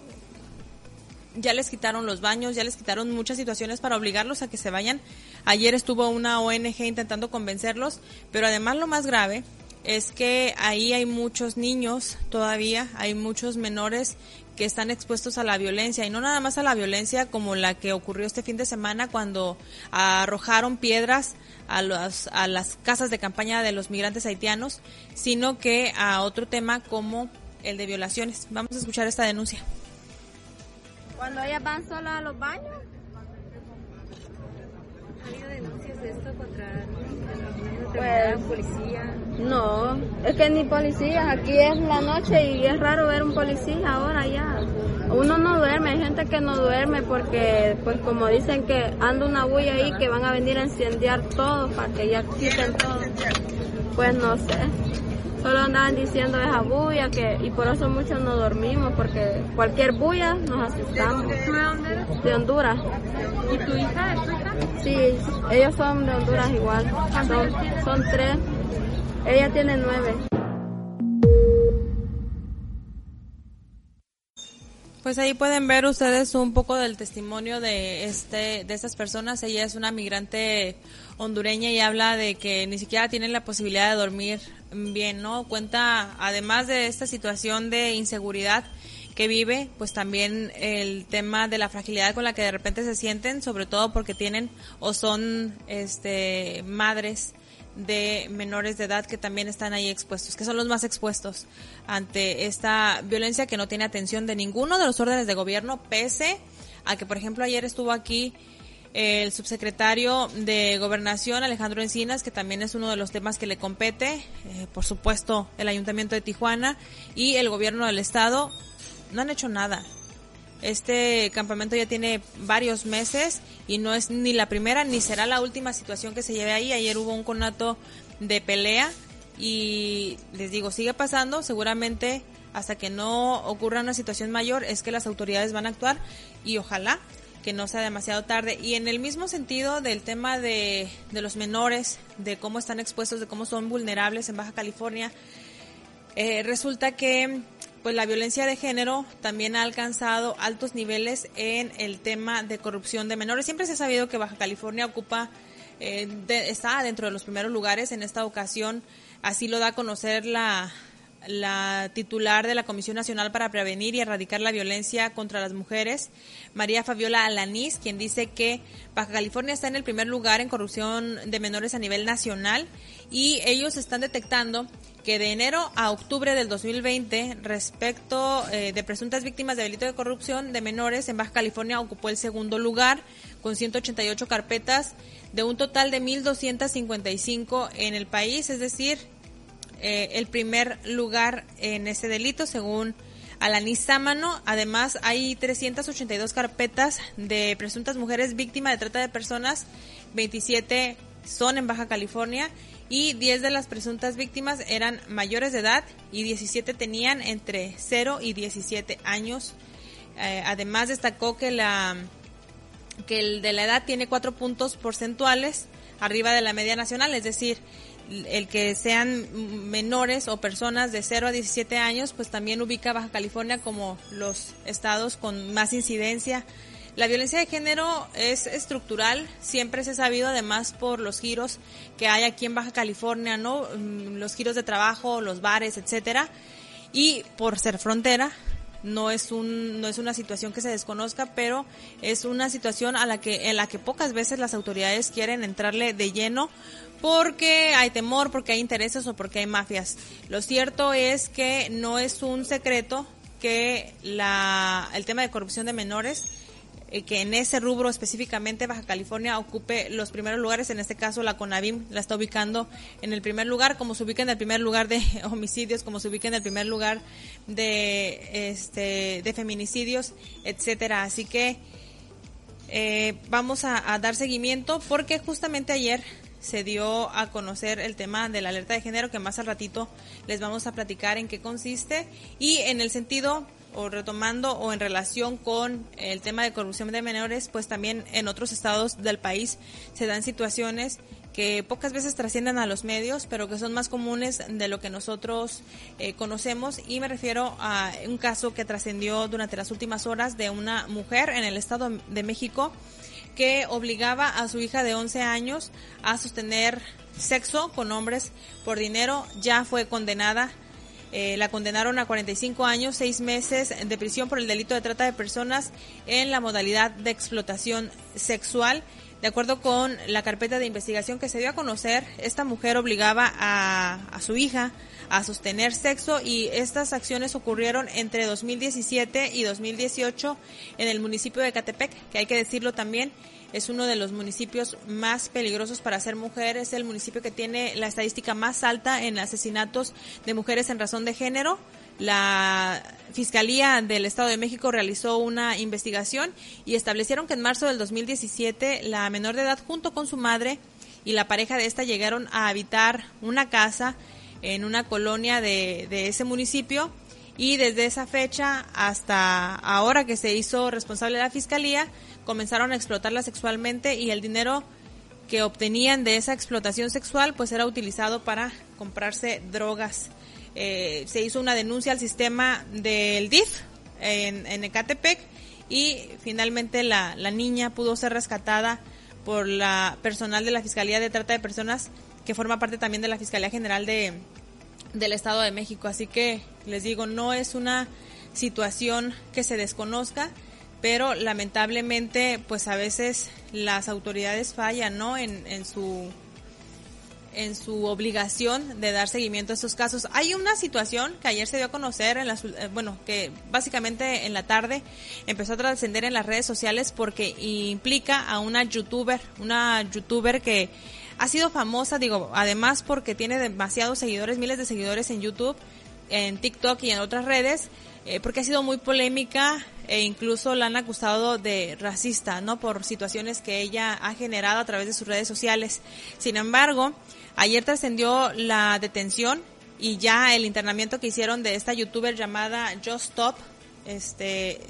ya les quitaron los baños, ya les quitaron muchas situaciones para obligarlos a que se vayan. Ayer estuvo una ONG intentando convencerlos, pero además lo más grave es que ahí hay muchos niños todavía, hay muchos menores que están expuestos a la violencia y no nada más a la violencia como la que ocurrió este fin de semana cuando arrojaron piedras a, los, a las casas de campaña de los migrantes haitianos, sino que a otro tema como el de violaciones. Vamos a escuchar esta denuncia. Cuando ellas van solas a los baños. ¿Ha habido denuncias de esto contra pues, policía? No, es que ni policías, aquí es la noche y es raro ver un policía ahora ya. Uno no duerme, hay gente que no duerme porque, pues como dicen que anda una bulla ahí que van a venir a incendiar todo para que ya quiten todo. Pues no sé. Solo andaban diciendo esa bulla que, y por eso muchos no dormimos, porque cualquier bulla nos asustamos. ¿Tú de dónde eres? De Honduras. ¿Y tu hija es tu hija? Sí, ellos son de Honduras igual. Son, son tres. Ella tiene nueve. Pues ahí pueden ver ustedes un poco del testimonio de este de estas personas. Ella es una migrante hondureña y habla de que ni siquiera tienen la posibilidad de dormir bien, ¿no? Cuenta además de esta situación de inseguridad que vive, pues también el tema de la fragilidad con la que de repente se sienten, sobre todo porque tienen o son este madres de menores de edad que también están ahí expuestos, que son los más expuestos ante esta violencia que no tiene atención de ninguno de los órdenes de gobierno, pese a que, por ejemplo, ayer estuvo aquí el subsecretario de Gobernación, Alejandro Encinas, que también es uno de los temas que le compete, eh, por supuesto, el Ayuntamiento de Tijuana y el gobierno del Estado, no han hecho nada. Este campamento ya tiene varios meses y no es ni la primera ni será la última situación que se lleve ahí. Ayer hubo un conato de pelea y les digo, sigue pasando, seguramente hasta que no ocurra una situación mayor es que las autoridades van a actuar y ojalá que no sea demasiado tarde. Y en el mismo sentido del tema de, de los menores, de cómo están expuestos, de cómo son vulnerables en Baja California, eh, resulta que pues la violencia de género también ha alcanzado altos niveles en el tema de corrupción de menores. Siempre se ha sabido que Baja California ocupa, eh, está dentro de los primeros lugares. En esta ocasión, así lo da a conocer la, la titular de la Comisión Nacional para Prevenir y Erradicar la Violencia contra las Mujeres, María Fabiola Alanís, quien dice que Baja California está en el primer lugar en corrupción de menores a nivel nacional y ellos están detectando que de enero a octubre del 2020, respecto eh, de presuntas víctimas de delito de corrupción de menores, en Baja California ocupó el segundo lugar con 188 carpetas de un total de 1.255 en el país, es decir, eh, el primer lugar en ese delito según Alanis Sámano. Además, hay 382 carpetas de presuntas mujeres víctimas de trata de personas, 27 son en Baja California y 10 de las presuntas víctimas eran mayores de edad y 17 tenían entre 0 y 17 años. Eh, además destacó que la que el de la edad tiene cuatro puntos porcentuales arriba de la media nacional, es decir, el que sean menores o personas de 0 a 17 años, pues también ubica Baja California como los estados con más incidencia la violencia de género es estructural, siempre se ha sabido además por los giros que hay aquí en Baja California, ¿no? Mm, los giros de trabajo, los bares, etcétera, y por ser frontera, no es un no es una situación que se desconozca, pero es una situación a la que en la que pocas veces las autoridades quieren entrarle de lleno porque hay temor, porque hay intereses o porque hay mafias. Lo cierto es que no es un secreto que la el tema de corrupción de menores eh, que en ese rubro específicamente Baja California ocupe los primeros lugares, en este caso la CONAVIM la está ubicando en el primer lugar, como se ubica en el primer lugar de homicidios, como se ubica en el primer lugar de este de feminicidios, etcétera. Así que eh, vamos a, dar seguimiento porque justamente ayer se dio a conocer el tema de la alerta de género que más al ratito les vamos a platicar en qué consiste y en el sentido o retomando o en relación con el tema de corrupción de menores, pues también en otros estados del país se dan situaciones que pocas veces trascienden a los medios, pero que son más comunes de lo que nosotros eh, conocemos. Y me refiero a un caso que trascendió durante las últimas horas de una mujer en el Estado de México que obligaba a su hija de 11 años a sostener sexo con hombres por dinero. Ya fue condenada. Eh, la condenaron a 45 años, 6 meses de prisión por el delito de trata de personas en la modalidad de explotación sexual. De acuerdo con la carpeta de investigación que se dio a conocer, esta mujer obligaba a, a su hija a sostener sexo y estas acciones ocurrieron entre 2017 y 2018 en el municipio de Catepec, que hay que decirlo también, es uno de los municipios más peligrosos para ser mujer, es el municipio que tiene la estadística más alta en asesinatos de mujeres en razón de género. La Fiscalía del Estado de México realizó una investigación y establecieron que en marzo del 2017 la menor de edad junto con su madre y la pareja de esta llegaron a habitar una casa en una colonia de, de ese municipio y desde esa fecha hasta ahora que se hizo responsable de la fiscalía comenzaron a explotarla sexualmente y el dinero que obtenían de esa explotación sexual pues era utilizado para comprarse drogas. Eh, se hizo una denuncia al sistema del DIF en, en Ecatepec y finalmente la, la niña pudo ser rescatada por la personal de la Fiscalía de Trata de Personas que forma parte también de la Fiscalía General de, del Estado de México. Así que les digo, no es una situación que se desconozca, pero lamentablemente, pues a veces las autoridades fallan, ¿no? En, en su en su obligación de dar seguimiento a estos casos. Hay una situación que ayer se dio a conocer, en las, eh, bueno, que básicamente en la tarde empezó a trascender en las redes sociales porque implica a una youtuber, una youtuber que ha sido famosa, digo, además porque tiene demasiados seguidores, miles de seguidores en YouTube, en TikTok y en otras redes, eh, porque ha sido muy polémica e incluso la han acusado de racista, ¿no? Por situaciones que ella ha generado a través de sus redes sociales. Sin embargo, ayer trascendió la detención y ya el internamiento que hicieron de esta youtuber llamada Just Stop, este,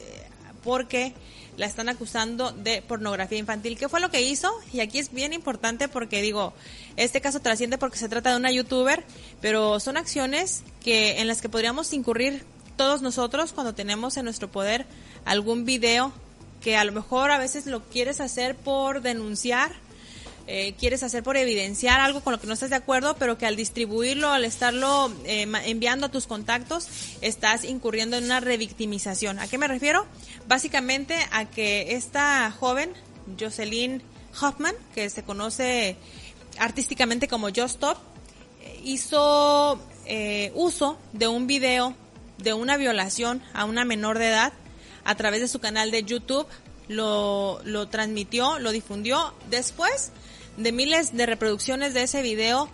porque la están acusando de pornografía infantil. ¿Qué fue lo que hizo? Y aquí es bien importante porque digo, este caso trasciende porque se trata de una youtuber, pero son acciones que en las que podríamos incurrir todos nosotros cuando tenemos en nuestro poder algún video que a lo mejor a veces lo quieres hacer por denunciar eh, quieres hacer por evidenciar algo con lo que no estás de acuerdo, pero que al distribuirlo, al estarlo eh, enviando a tus contactos, estás incurriendo en una revictimización. ¿A qué me refiero? Básicamente a que esta joven, Jocelyn Hoffman, que se conoce artísticamente como Just Stop, hizo eh, uso de un video de una violación a una menor de edad a través de su canal de YouTube, lo, lo transmitió, lo difundió. Después de miles de reproducciones de ese video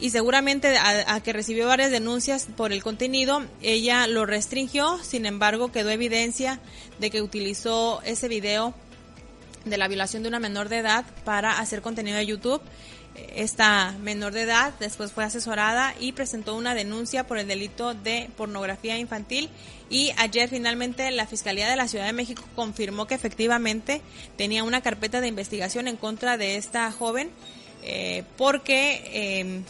y seguramente a, que recibió varias denuncias por el contenido, ella lo restringió, sin embargo quedó evidencia de que utilizó ese video de la violación de una menor de edad para hacer contenido de YouTube. Esta menor de edad después fue asesorada y presentó una denuncia por el delito de pornografía infantil. Y ayer finalmente la Fiscalía de la Ciudad de México confirmó que efectivamente tenía una carpeta de investigación en contra de esta joven eh, porque eh,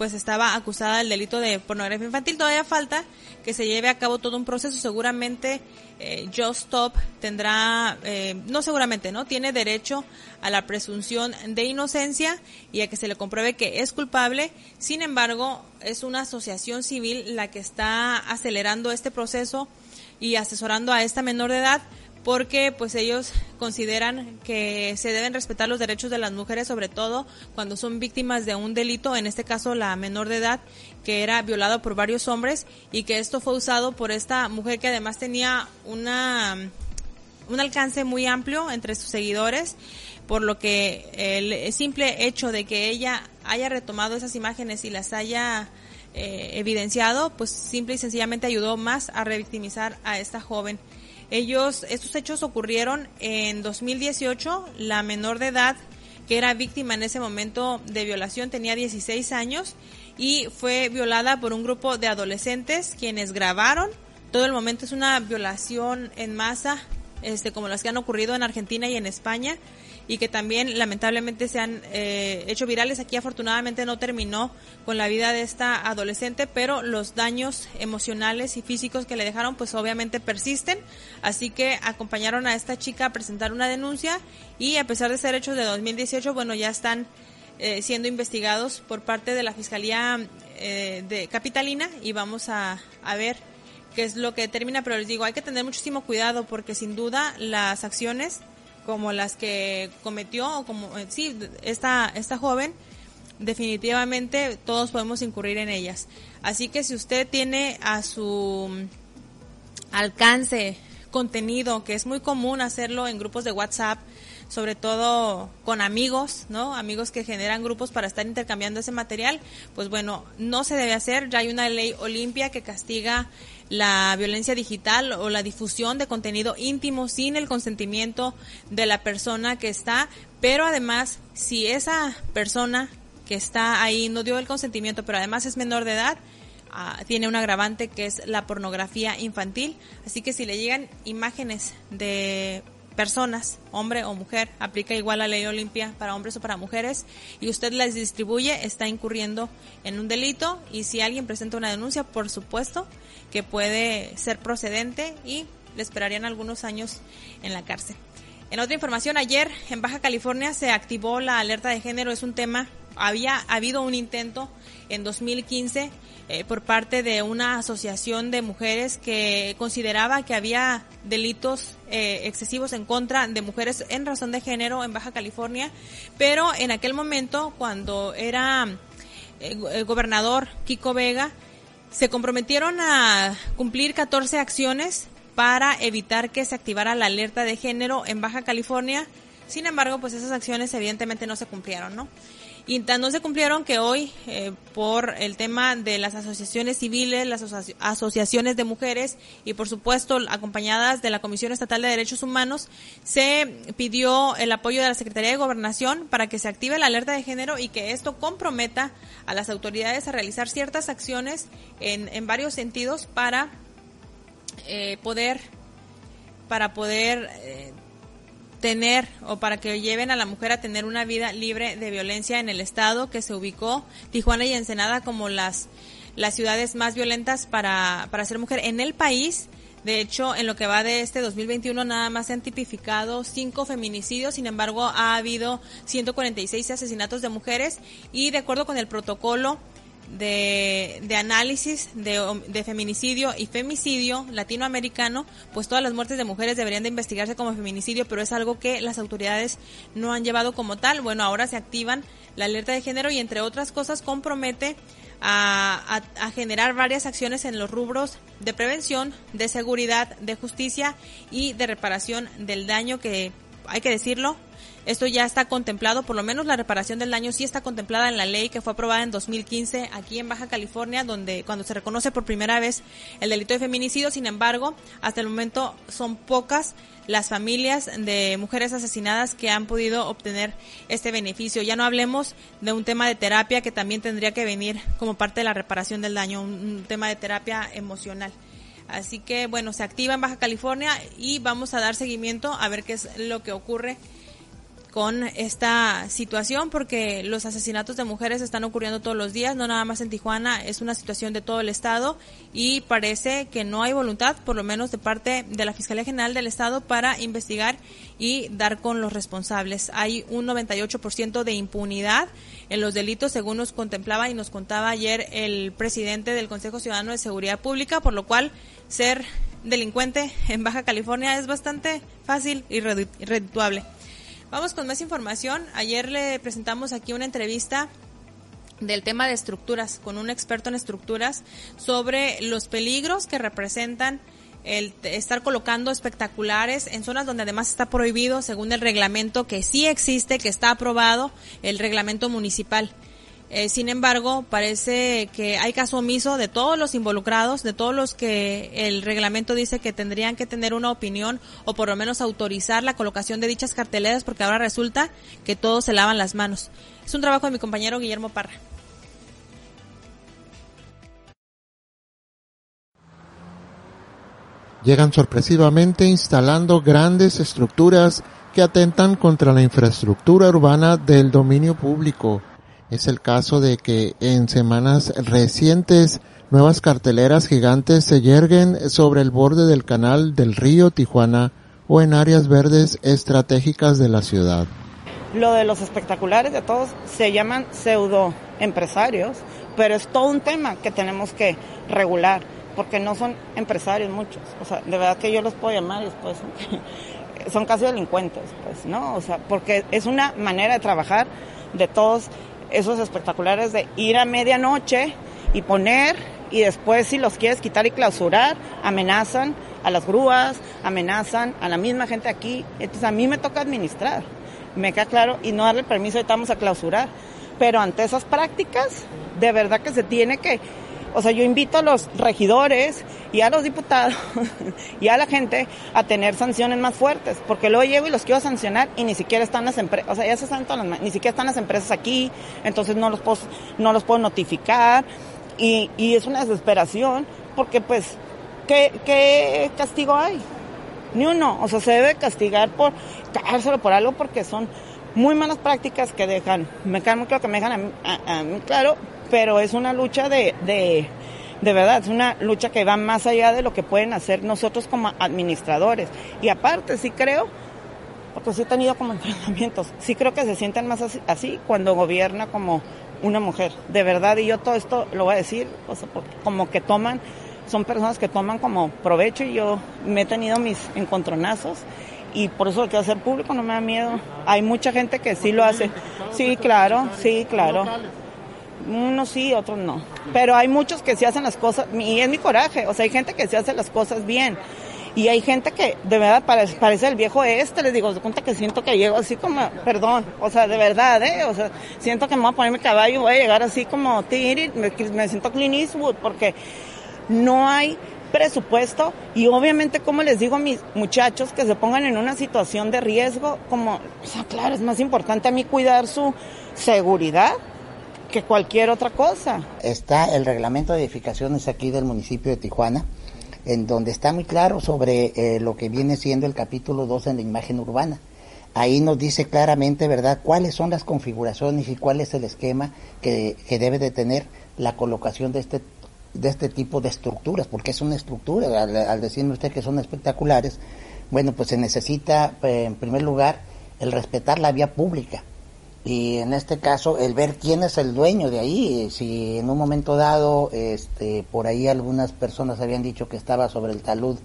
pues estaba acusada del delito de pornografía infantil. Todavía falta que se lleve a cabo todo un proceso. Seguramente eh, Just Stop tendrá, eh, no seguramente, ¿no? Tiene derecho a la presunción de inocencia y a que se le compruebe que es culpable. Sin embargo, es una asociación civil la que está acelerando este proceso y asesorando a esta menor de edad porque pues ellos consideran que se deben respetar los derechos de las mujeres, sobre todo cuando son víctimas de un delito, en este caso la menor de edad, que era violada por varios hombres y que esto fue usado por esta mujer que además tenía una un alcance muy amplio entre sus seguidores, por lo que el simple hecho de que ella haya retomado esas imágenes y las haya eh, evidenciado, pues simple y sencillamente ayudó más a revictimizar a esta joven. Ellos, estos hechos ocurrieron en 2018. La menor de edad que era víctima en ese momento de violación, tenía 16 años y fue violada por un grupo de adolescentes quienes grabaron. Todo el momento es una violación en masa, este, como las que han ocurrido en Argentina y en España y que también lamentablemente se han eh, hecho virales. Aquí afortunadamente no terminó con la vida de esta adolescente, pero los daños emocionales y físicos que le dejaron pues obviamente persisten. Así que acompañaron a esta chica a presentar una denuncia y a pesar de ser hechos de 2018, bueno, ya están eh, siendo investigados por parte de la Fiscalía eh, de Capitalina y vamos a, a ver qué es lo que determina, pero les digo, hay que tener muchísimo cuidado porque sin duda las acciones como las que cometió, o como, eh, sí, esta, esta joven, definitivamente todos podemos incurrir en ellas. Así que si usted tiene a su alcance contenido, que es muy común hacerlo en grupos de WhatsApp, sobre todo con amigos, ¿no? Amigos que generan grupos para estar intercambiando ese material, pues bueno, no se debe hacer. Ya hay una ley Olimpia que castiga la violencia digital o la difusión de contenido íntimo sin el consentimiento de la persona que está, pero además, si esa persona que está ahí no dio el consentimiento, pero además es menor de edad, ah, tiene un agravante que es la pornografía infantil. Así que si le llegan imágenes de personas, hombre o mujer, aplica igual la ley Olimpia para hombres o para mujeres, y usted las distribuye, está incurriendo en un delito y si alguien presenta una denuncia, por supuesto que puede ser procedente y le esperarían algunos años en la cárcel. En otra información, ayer en Baja California se activó la alerta de género, es un tema, había habido un intento en 2015 eh, por parte de una asociación de mujeres que consideraba que había delitos eh, excesivos en contra de mujeres en razón de género en Baja California, pero en aquel momento cuando era eh, el gobernador Kiko Vega, se comprometieron a cumplir 14 acciones para evitar que se activara la alerta de género en Baja California. Sin embargo, pues esas acciones evidentemente no se cumplieron, ¿no? Y no se cumplieron que hoy, eh, por el tema de las asociaciones civiles, las asociaciones de mujeres y por supuesto acompañadas de la Comisión Estatal de Derechos Humanos, se pidió el apoyo de la Secretaría de Gobernación para que se active la alerta de género y que esto comprometa a las autoridades a realizar ciertas acciones en, en varios sentidos para eh, poder para poder eh, tener o para que lleven a la mujer a tener una vida libre de violencia en el estado que se ubicó Tijuana y Ensenada como las las ciudades más violentas para para ser mujer en el país. De hecho, en lo que va de este 2021 nada más se han tipificado cinco feminicidios, sin embargo ha habido 146 asesinatos de mujeres y de acuerdo con el protocolo de, de análisis de, de, feminicidio y femicidio latinoamericano, pues todas las muertes de mujeres deberían de investigarse como feminicidio, pero es algo que las autoridades no han llevado como tal. Bueno, ahora se activan la alerta de género y entre otras cosas compromete a, generar varias acciones en los rubros de prevención, de seguridad, de justicia y de reparación del daño que, hay que decirlo, esto ya está contemplado, por lo menos la reparación del daño sí está contemplada en la ley que fue aprobada en 2015 aquí en Baja California, donde cuando se reconoce por primera vez el delito de feminicidio, sin embargo, hasta el momento son pocas las familias de mujeres asesinadas que han podido obtener este beneficio. Ya no hablemos de un tema de terapia que también tendría que venir como parte de la reparación del daño, un, tema de terapia emocional. Así que bueno, se activa en Baja California y vamos a dar seguimiento a ver qué es lo que ocurre con esta situación porque los asesinatos de mujeres están ocurriendo todos los días, no nada más en Tijuana, es una situación de todo el estado y parece que no hay voluntad, por lo menos de parte de la Fiscalía General del Estado, para investigar y dar con los responsables. Hay un 98% de impunidad en los delitos, según nos contemplaba y nos contaba ayer el presidente del Consejo Ciudadano de Seguridad Pública, por lo cual ser delincuente en Baja California es bastante fácil y redituable. Vamos con más información. Ayer le presentamos aquí una entrevista del tema de estructuras con un experto en estructuras sobre los peligros que representan el estar colocando espectaculares en zonas donde además está prohibido según el reglamento que sí existe, que está aprobado, el reglamento municipal. Eh, sin embargo, parece que hay caso omiso de todos los involucrados, de todos los que el reglamento dice que tendrían que tener una opinión o por lo menos autorizar la colocación de dichas carteleras porque ahora resulta que todos se lavan las manos. Es un trabajo de mi compañero Guillermo Parra. Llegan sorpresivamente instalando grandes estructuras que atentan contra la infraestructura urbana del dominio público es el caso de que en semanas recientes nuevas carteleras gigantes se yerguen sobre el borde del canal del río Tijuana o en áreas verdes estratégicas de la ciudad. Lo de los espectaculares de todos se llaman pseudo empresarios, pero es todo un tema que tenemos que regular, porque no son empresarios muchos. O sea, de verdad que yo los puedo llamar y después son casi delincuentes, pues, ¿no? O sea, porque es una manera de trabajar de todos esos espectaculares de ir a medianoche y poner y después si los quieres quitar y clausurar, amenazan a las grúas, amenazan a la misma gente aquí. Entonces a mí me toca administrar, me queda claro, y no darle permiso, vamos a clausurar. Pero ante esas prácticas, de verdad que se tiene que o sea, yo invito a los regidores y a los diputados y a la gente a tener sanciones más fuertes, porque luego llego y los quiero sancionar y ni siquiera están las empresas, o sea, ya se están todas las, ni siquiera están las empresas aquí, entonces no los puedo, no los puedo notificar y, es una desesperación, porque pues, ¿qué, ¿qué castigo hay? Ni uno, o sea, se debe castigar por caérselo por algo porque son muy malas prácticas que dejan, me queda muy claro que me dejan a mí claro pero es una lucha de, de, de verdad, es una lucha que va más allá de lo que pueden hacer nosotros como administradores. Y aparte, sí creo, porque sí he tenido como entrenamientos, sí creo que se sienten más así, cuando gobierna como una mujer, de verdad, y yo todo esto lo voy a decir, o sea, como que toman, son personas que toman como provecho y yo me he tenido mis encontronazos y por eso lo quiero hacer público, no me da miedo. Hay mucha gente que sí lo hace. Sí, claro, sí, claro. Unos sí, otros no. Pero hay muchos que sí hacen las cosas, y es mi coraje, o sea, hay gente que sí hace las cosas bien. Y hay gente que de verdad parece, el viejo este, les digo, de cuenta que siento que llego así como, perdón, o sea, de verdad, ¿eh? O sea, siento que me voy a poner mi caballo y voy a llegar así como, me, me siento Clint Eastwood, porque no hay presupuesto y obviamente como les digo a mis muchachos que se pongan en una situación de riesgo, como, o sea, claro, es más importante a mí cuidar su seguridad que cualquier otra cosa. Está el reglamento de edificaciones aquí del municipio de Tijuana, en donde está muy claro sobre eh, lo que viene siendo el capítulo 2 en la imagen urbana. Ahí nos dice claramente, ¿verdad?, cuáles son las configuraciones y cuál es el esquema que, debe de tener la colocación de este de este tipo de estructuras, porque es una estructura, al, decirme usted que son espectaculares, bueno, pues se necesita, eh, en primer lugar, el respetar la vía pública, y en este caso el ver quién es el dueño de ahí, si en un momento dado este, por ahí algunas personas habían dicho que estaba sobre el talud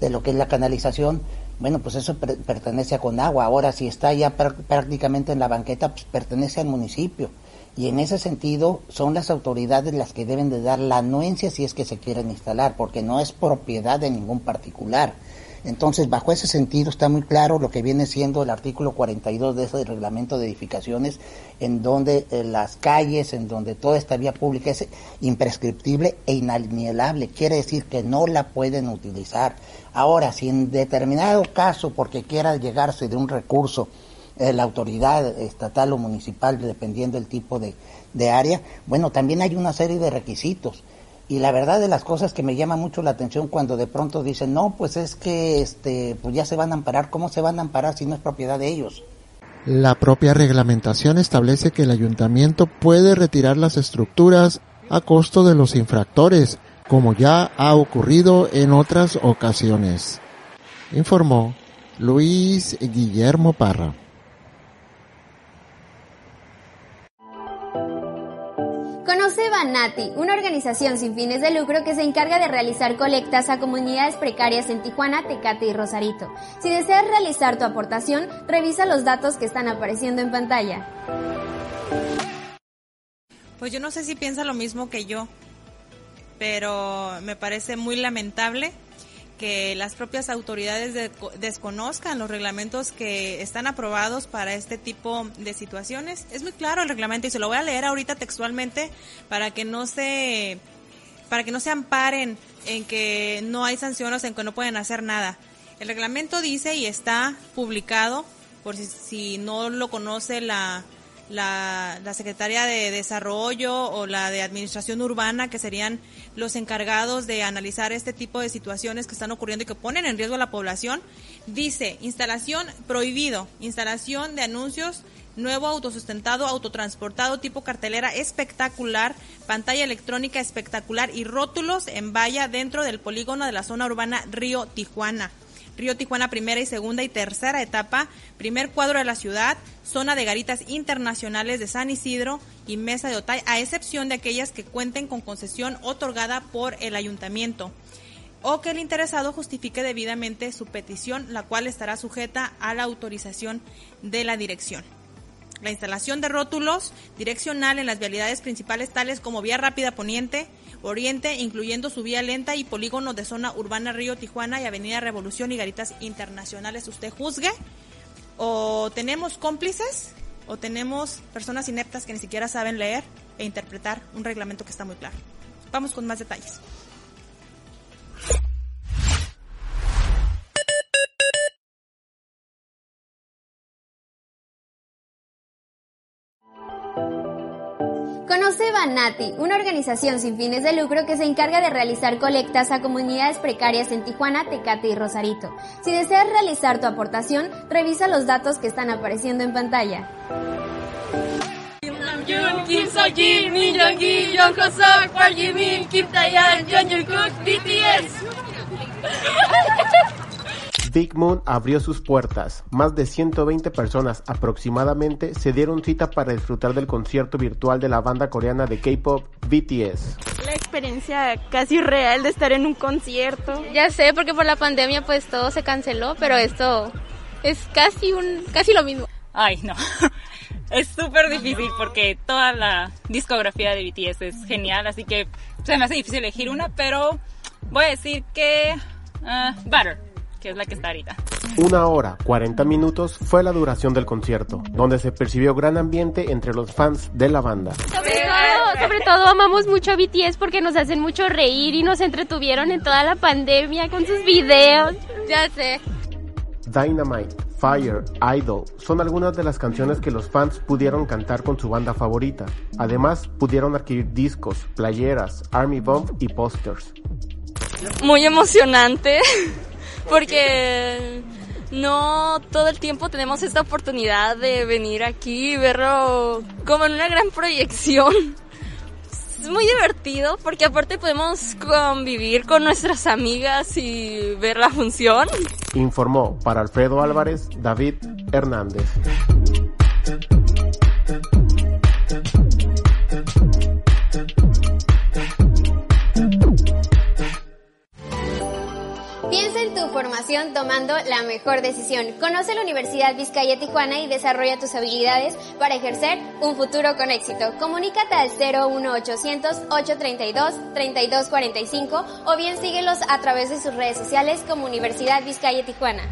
de lo que es la canalización, bueno, pues eso pertenece a Conagua, ahora si está ya prácticamente en la banqueta, pues pertenece al municipio. Y en ese sentido son las autoridades las que deben de dar la anuencia si es que se quieren instalar, porque no es propiedad de ningún particular. Entonces, bajo ese sentido está muy claro lo que viene siendo el artículo 42 de ese reglamento de edificaciones, en donde eh, las calles, en donde toda esta vía pública es imprescriptible e inalienable, quiere decir que no la pueden utilizar. Ahora, si en determinado caso, porque quiera llegarse de un recurso, eh, la autoridad estatal o municipal, dependiendo del tipo de, de área, bueno, también hay una serie de requisitos y la verdad de las cosas que me llama mucho la atención cuando de pronto dicen, no, pues es que este, pues ya se van a amparar, ¿cómo se van a amparar si no es propiedad de ellos? La propia reglamentación establece que el ayuntamiento puede retirar las estructuras a costo de los infractores, como ya ha ocurrido en otras ocasiones. Informó Luis Guillermo Parra. Banati, una organización sin fines de lucro que se encarga de realizar colectas a comunidades precarias en Tijuana, Tecate y Rosarito. Si deseas realizar tu aportación, revisa los datos que están apareciendo en pantalla. Pues yo no sé si piensa lo mismo que yo, pero me parece muy lamentable que las propias autoridades de- desconozcan los reglamentos que están aprobados para este tipo de situaciones. Es muy claro el reglamento y se lo voy a leer ahorita textualmente para que no se para que no se amparen en que no hay sanciones, en que no pueden hacer nada. El reglamento dice y está publicado, por si no lo conoce la, la, la Secretaría de Desarrollo o la de Administración Urbana, que serían los encargados de analizar este tipo de situaciones que están ocurriendo y que ponen en riesgo a la población, dice instalación prohibido, instalación de anuncios nuevo autosustentado, autotransportado, tipo cartelera espectacular, pantalla electrónica espectacular y rótulos en valla dentro del polígono de la zona urbana Río Tijuana. Río Tijuana primera y segunda y tercera etapa, primer cuadro de la ciudad, zona de garitas internacionales de San Isidro y Mesa de Otay, a excepción de aquellas que cuenten con concesión otorgada por el ayuntamiento o que el interesado justifique debidamente su petición, la cual estará sujeta a la autorización de la dirección. La instalación de rótulos direccional en las vialidades principales tales como Vía Rápida Poniente, Oriente, incluyendo su vía lenta y polígonos de zona urbana Río Tijuana y Avenida Revolución y Garitas Internacionales. Usted juzgue. O tenemos cómplices o tenemos personas ineptas que ni siquiera saben leer e interpretar un reglamento que está muy claro. Vamos con más detalles. Conoce Banati, una organización sin fines de lucro que se encarga de realizar colectas a comunidades precarias en Tijuana, Tecate y Rosarito. Si deseas realizar tu aportación, revisa los datos que están apareciendo en pantalla. Big Moon abrió sus puertas. Más de 120 personas aproximadamente se dieron cita para disfrutar del concierto virtual de la banda coreana de K-pop BTS. La experiencia casi real de estar en un concierto. Ya sé, porque por la pandemia pues todo se canceló, pero esto es casi un casi lo mismo. Ay, no. Es súper difícil porque toda la discografía de BTS es genial, así que se me hace difícil elegir una, pero voy a decir que uh, Butter, que es la que está ahorita. Una hora, 40 minutos fue la duración del concierto, donde se percibió gran ambiente entre los fans de la banda. Sobre todo, sobre todo amamos mucho a BTS porque nos hacen mucho reír y nos entretuvieron en toda la pandemia con sus videos. Ya sé. Dynamite, Fire, Idol son algunas de las canciones que los fans pudieron cantar con su banda favorita. Además, pudieron adquirir discos, playeras, Army Bomb y pósters. Muy emocionante porque no todo el tiempo tenemos esta oportunidad de venir aquí y verlo como en una gran proyección. Es muy divertido porque aparte podemos convivir con nuestras amigas y ver la función. Informó para Alfredo Álvarez David Hernández. Tu formación tomando la mejor decisión. Conoce la Universidad Vizcaya Tijuana y desarrolla tus habilidades para ejercer un futuro con éxito. Comunícate al 01800 832 3245 o bien síguelos a través de sus redes sociales como Universidad Vizcaya Tijuana.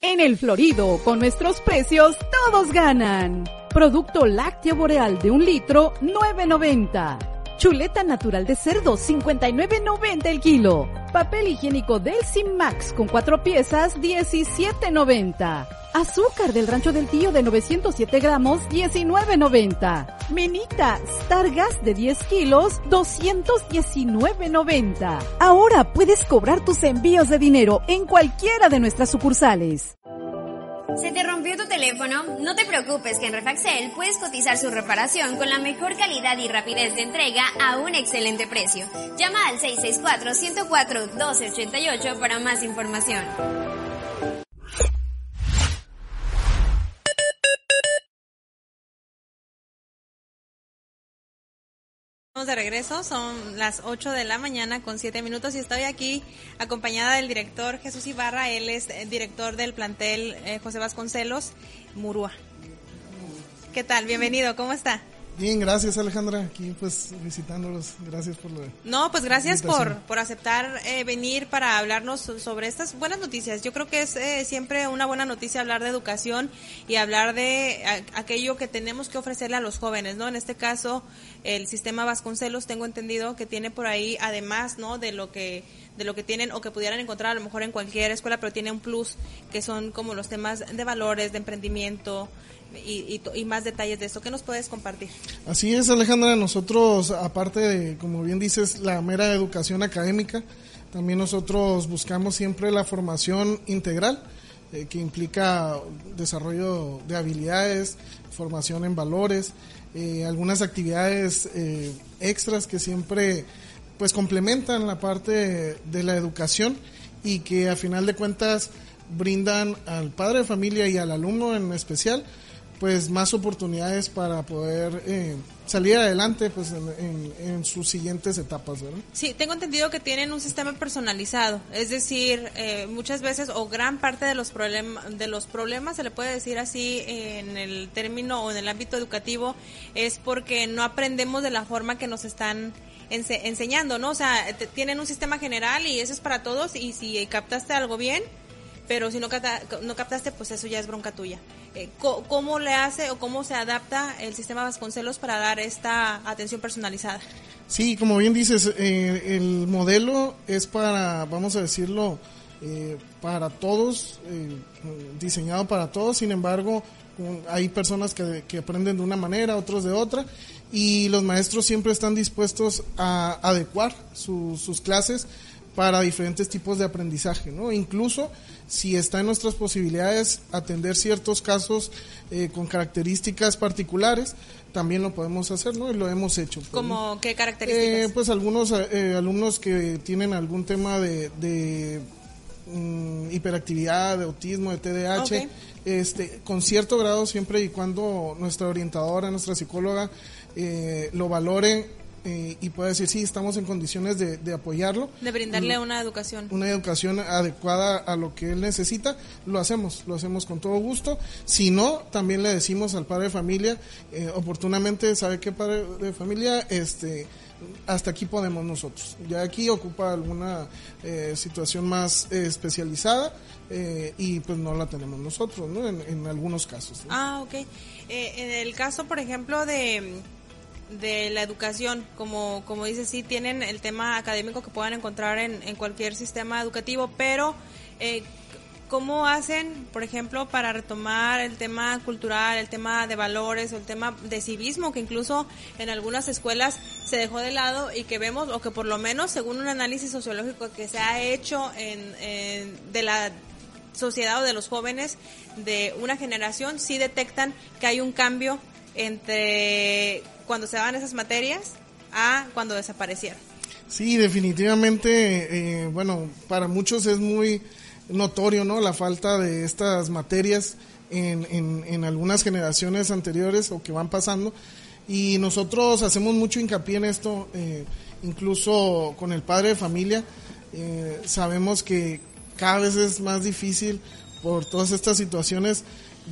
En el Florido, con nuestros precios, todos ganan. Producto lácteo boreal de un litro, 9.90. Chuleta natural de cerdo, 59.90 el kilo. Papel higiénico Delsim Max con cuatro piezas, 17.90. Azúcar del rancho del tío de 907 gramos, 19.90. Menita Stargas de 10 kilos, 219.90. Ahora puedes cobrar tus envíos de dinero en cualquiera de nuestras sucursales. ¿Se te rompió tu teléfono? No te preocupes que en Refaxel puedes cotizar su reparación con la mejor calidad y rapidez de entrega a un excelente precio. Llama al 664-104-1288 para más información. Estamos de regreso, son las 8 de la mañana con 7 minutos y estoy aquí acompañada del director Jesús Ibarra, él es eh, director del plantel eh, José Vasconcelos, Murúa. ¿Qué tal? Bienvenido, ¿cómo está? Bien, gracias Alejandra, aquí pues visitándolos, gracias por lo No, pues gracias por, por aceptar eh, venir para hablarnos sobre estas buenas noticias. Yo creo que es eh, siempre una buena noticia hablar de educación y hablar de aquello que tenemos que ofrecerle a los jóvenes, ¿no? En este caso, el sistema Vasconcelos, tengo entendido que tiene por ahí, además, ¿no? De lo que de lo que tienen o que pudieran encontrar a lo mejor en cualquier escuela, pero tiene un plus que son como los temas de valores, de emprendimiento, y, y, más detalles de eso. ¿Qué nos puedes compartir? Así es, Alejandra. Nosotros, aparte de, como bien dices, la mera educación académica, también nosotros buscamos siempre la formación integral, eh, que implica desarrollo de habilidades, formación en valores, eh, algunas actividades eh, extras que siempre pues complementan la parte de la educación y que a final de cuentas brindan al padre de familia y al alumno en especial pues más oportunidades para poder eh, salir adelante pues en, sus siguientes etapas, ¿verdad? Sí, tengo entendido que tienen un sistema personalizado, es decir, eh, muchas veces o gran parte de los de los problemas se le puede decir así en el término o en el ámbito educativo es porque no aprendemos de la forma que nos están enseñando, ¿no? O sea, tienen un sistema general y eso es para todos y si captaste algo bien, pero si no, no captaste, pues eso ya es bronca tuya. Eh, ¿Cómo le hace o cómo se adapta el sistema Vasconcelos para dar esta atención personalizada? Sí, como bien dices, eh, el modelo es para, vamos a decirlo, eh, para todos, diseñado para todos, sin embargo, hay personas que, aprenden de una manera, otros de otra, y los maestros siempre están dispuestos a adecuar sus clases para diferentes tipos de aprendizaje, ¿no? Incluso si está en nuestras posibilidades atender ciertos casos eh, con características particulares, también lo podemos hacer, ¿no? Y lo hemos hecho. Pues, ¿Cómo qué características? Eh, pues algunos eh, alumnos que tienen algún tema de, mm, hiperactividad, de autismo, de TDAH, este, con cierto grado siempre y cuando nuestra orientadora, nuestra psicóloga lo valore eh, y puede decir, sí, estamos en condiciones de, apoyarlo. De brindarle una educación. Una educación adecuada a lo que él necesita, lo hacemos, lo hacemos con todo gusto. Si no, también le decimos al padre de familia, eh, oportunamente, ¿sabe qué padre de familia? Este hasta aquí podemos nosotros. Ya aquí ocupa alguna eh, situación más especializada y pues no la tenemos nosotros, ¿no? En, algunos casos. Ah, ok. en el caso, por ejemplo, de de la educación, como, como dice, sí tienen el tema académico que puedan encontrar en, en cualquier sistema educativo, pero eh, ¿cómo hacen, por ejemplo, para retomar el tema cultural, el tema de valores el tema de civismo, que incluso en algunas escuelas se dejó de lado y que vemos, o que por lo menos según un análisis sociológico que se ha hecho en de la sociedad o de los jóvenes de una generación, sí detectan que hay un cambio entre cuando se daban esas materias a cuando desaparecieron. Sí, definitivamente, eh, bueno, para muchos es muy notorio, ¿no? La falta de estas materias en, en, algunas generaciones anteriores o que van pasando. Y nosotros hacemos mucho hincapié en esto, eh, incluso con el padre de familia. Eh, sabemos que cada vez es más difícil por todas estas situaciones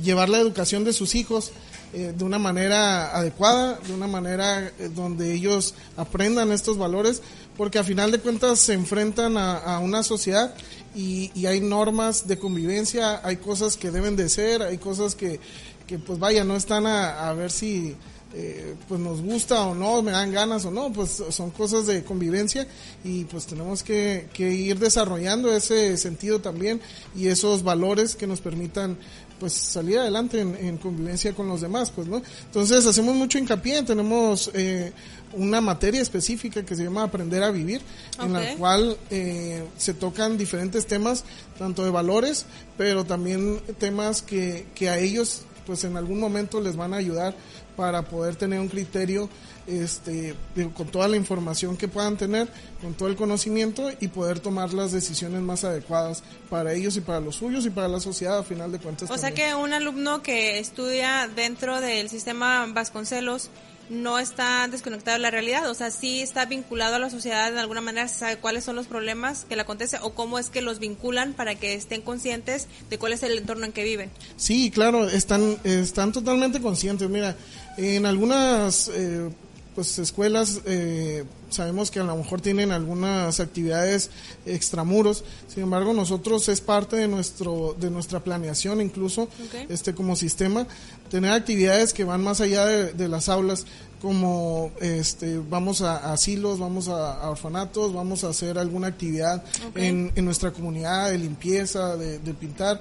llevar la educación de sus hijos eh, de una manera adecuada, de una manera eh, donde ellos aprendan estos valores, porque a final de cuentas se enfrentan a, una sociedad y, hay normas de convivencia, hay cosas que deben de ser, hay cosas que, que pues vaya, no están a, ver si eh, pues nos gusta o no, me dan ganas o no, pues son cosas de convivencia y pues tenemos que, que ir desarrollando ese sentido también y esos valores que nos permitan pues salir adelante en, convivencia con los demás, pues, ¿no? Entonces hacemos mucho hincapié, tenemos eh, una materia específica que se llama Aprender a Vivir, en la cual eh, se tocan diferentes temas, tanto de valores, pero también temas que, que a ellos, pues en algún momento les van a ayudar para poder tener un criterio este, con toda la información que puedan tener, con todo el conocimiento y poder tomar las decisiones más adecuadas para ellos y para los suyos y para la sociedad a final de cuentas. O sea que un alumno que estudia dentro del sistema Vasconcelos no está desconectado de la realidad, o sea, sí está vinculado a la sociedad de alguna manera, se sabe cuáles son los problemas que le acontece o cómo es que los vinculan para que estén conscientes de cuál es el entorno en que viven. Sí, claro, están, están totalmente conscientes. Mira, en algunas eh, pues escuelas eh, sabemos que a lo mejor tienen algunas actividades extramuros. Sin embargo nosotros es parte de nuestro de nuestra planeación incluso este como sistema tener actividades que van más allá de, las aulas como este vamos a, asilos vamos a, orfanatos vamos a hacer alguna actividad en, en, nuestra comunidad de limpieza de, de pintar.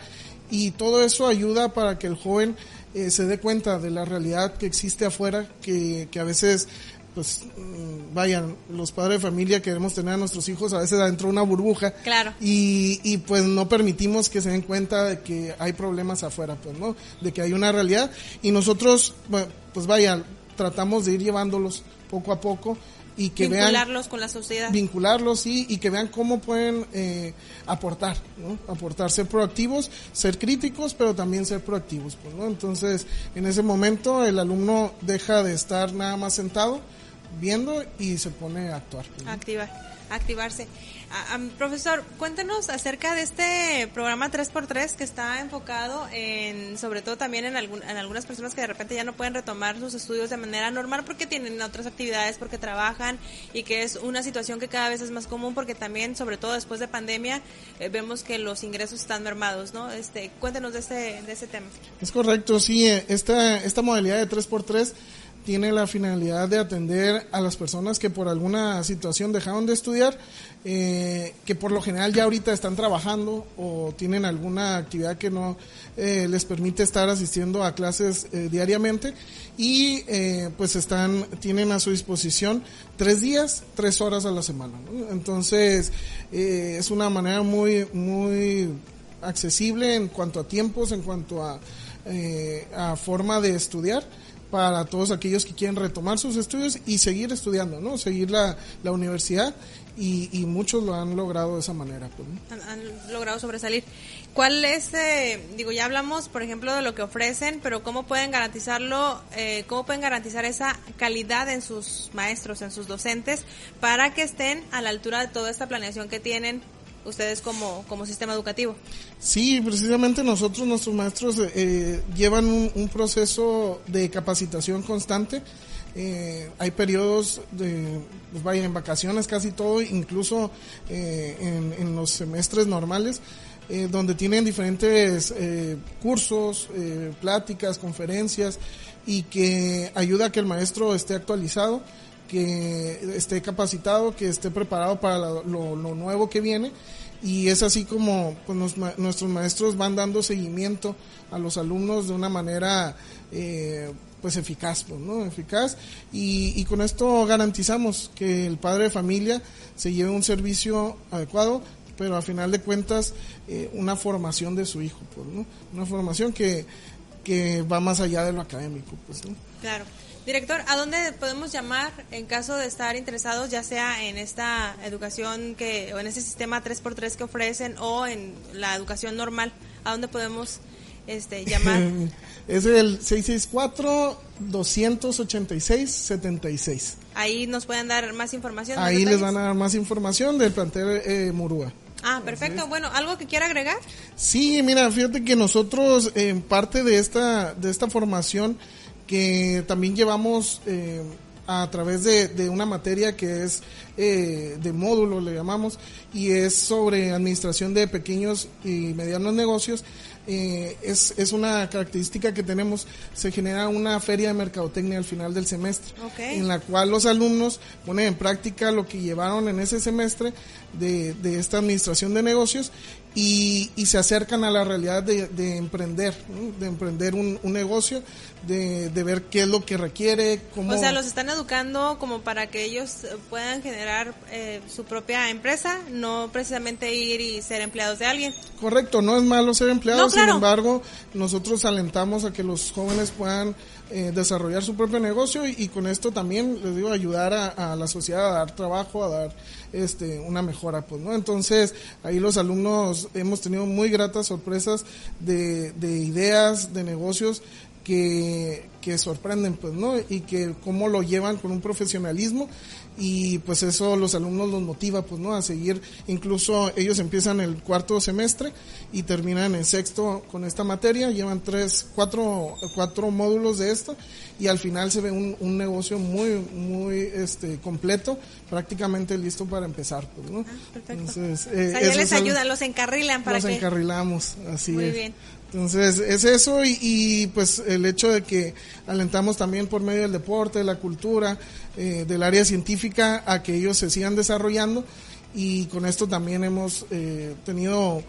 Y todo eso ayuda para que el joven eh, se dé cuenta de la realidad que existe afuera, que, que a veces pues mm, vayan, los padres de familia queremos tener a nuestros hijos a veces adentro de una burbuja. Claro. Y, y pues no permitimos que se den cuenta de que hay problemas afuera, pues, ¿no? De que hay una realidad. Y nosotros, pues vaya, tratamos de ir llevándolos poco a poco y que vincularlos con la sociedad vincularlos sí y que vean cómo pueden eh, aportar ¿no? aportar ser proactivos ser críticos pero también ser proactivos pues, ¿no? entonces en ese momento el alumno deja de estar nada más sentado viendo y se pone a actuar activar activarse profesor, cuéntenos acerca de este programa 3x3 que está enfocado en, sobre todo también en, algunas personas que de repente ya no pueden retomar sus estudios de manera normal porque tienen otras actividades, porque trabajan y que es una situación que cada vez es más común porque también, sobre todo después de pandemia, eh, vemos que los ingresos están mermados, ¿no? Este, cuéntenos de este, de ese tema. Es correcto, sí, eh, esta, esta modalidad de 3x3 tiene la finalidad de atender a las personas que por alguna situación dejaron de estudiar, eh, que por lo general ya ahorita están trabajando o tienen alguna actividad que no eh, les permite estar asistiendo a clases eh, diariamente y pues están tienen a su disposición tres días, tres horas a la semana. Entonces es una manera muy muy accesible en cuanto a tiempos, en cuanto a, a forma de estudiar para todos aquellos que quieren retomar sus estudios y seguir estudiando, ¿no? Seguir la, la universidad y, y, muchos lo han logrado de esa manera. Pues, han, logrado sobresalir. ¿Cuál es, eh, digo, ya hablamos, por ejemplo, de lo que ofrecen, pero cómo pueden garantizarlo, eh, cómo pueden garantizar esa calidad en sus maestros, en sus docentes, para que estén a la altura de toda esta planeación que tienen ustedes como, como sistema educativo. Sí, precisamente nosotros, nuestros maestros, eh, llevan un, proceso de capacitación constante. Eh, hay periodos de, pues vaya, en vacaciones casi todo, incluso eh, en, en, los semestres normales, donde tienen diferentes cursos, pláticas, conferencias, y que ayuda a que el maestro esté actualizado que esté capacitado, que esté preparado para lo, nuevo que viene y es así como pues, nuestros maestros van dando seguimiento a los alumnos de una manera eh, pues eficaz, pues, ¿no? Eficaz y, y, con esto garantizamos que el padre de familia se lleve un servicio adecuado, pero a final de cuentas eh, una formación de su hijo, pues, ¿no? Una formación que, que va más allá de lo académico, pues, ¿no? Claro. Director, ¿a dónde podemos llamar en caso de estar interesados, ya sea en esta educación que, o en ese sistema 3x3 que ofrecen o en la educación normal? ¿A dónde podemos este, llamar? es el 664-286-76. Ahí nos pueden dar más información. Ahí les van a dar más información del plantel eh, Murúa. Ah, perfecto. Bueno, ¿algo que quiera agregar? Sí, mira, fíjate que nosotros en parte de esta, de esta formación que también llevamos eh, a través de, una materia que es eh, de módulo, le llamamos, y es sobre administración de pequeños y medianos negocios. Eh, es, es una característica que tenemos, se genera una feria de mercadotecnia al final del semestre, en la cual los alumnos ponen en práctica lo que llevaron en ese semestre de, de esta administración de negocios y, y, se acercan a la realidad de, de emprender, de emprender un, un negocio, de, de, ver qué es lo que requiere. Cómo... O sea, los están educando como para que ellos puedan generar eh, su propia empresa, no precisamente ir y ser empleados de alguien. Correcto, no es malo ser empleados, sin embargo, nosotros alentamos a que los jóvenes puedan eh, desarrollar su propio negocio y, con esto también les digo ayudar a, la sociedad a dar trabajo a dar este una mejora pues no entonces ahí los alumnos hemos tenido muy gratas sorpresas de, de ideas de negocios que, que sorprenden, pues, ¿no? Y que cómo lo llevan con un profesionalismo y pues eso los alumnos los motiva pues no a seguir incluso ellos empiezan el cuarto semestre y terminan en sexto con esta materia llevan tres cuatro cuatro módulos de esto y al final se ve un, un negocio muy muy este completo prácticamente listo para empezar pues no Ah, perfecto. entonces o sea, eh, ya les ayudan, los encarrilan para los que... encarrilamos así Muy es bien. Entonces, es eso y, y, pues el hecho de que alentamos también por medio del deporte, de la cultura, eh, del área científica a que ellos se sigan desarrollando y con esto también hemos eh, tenido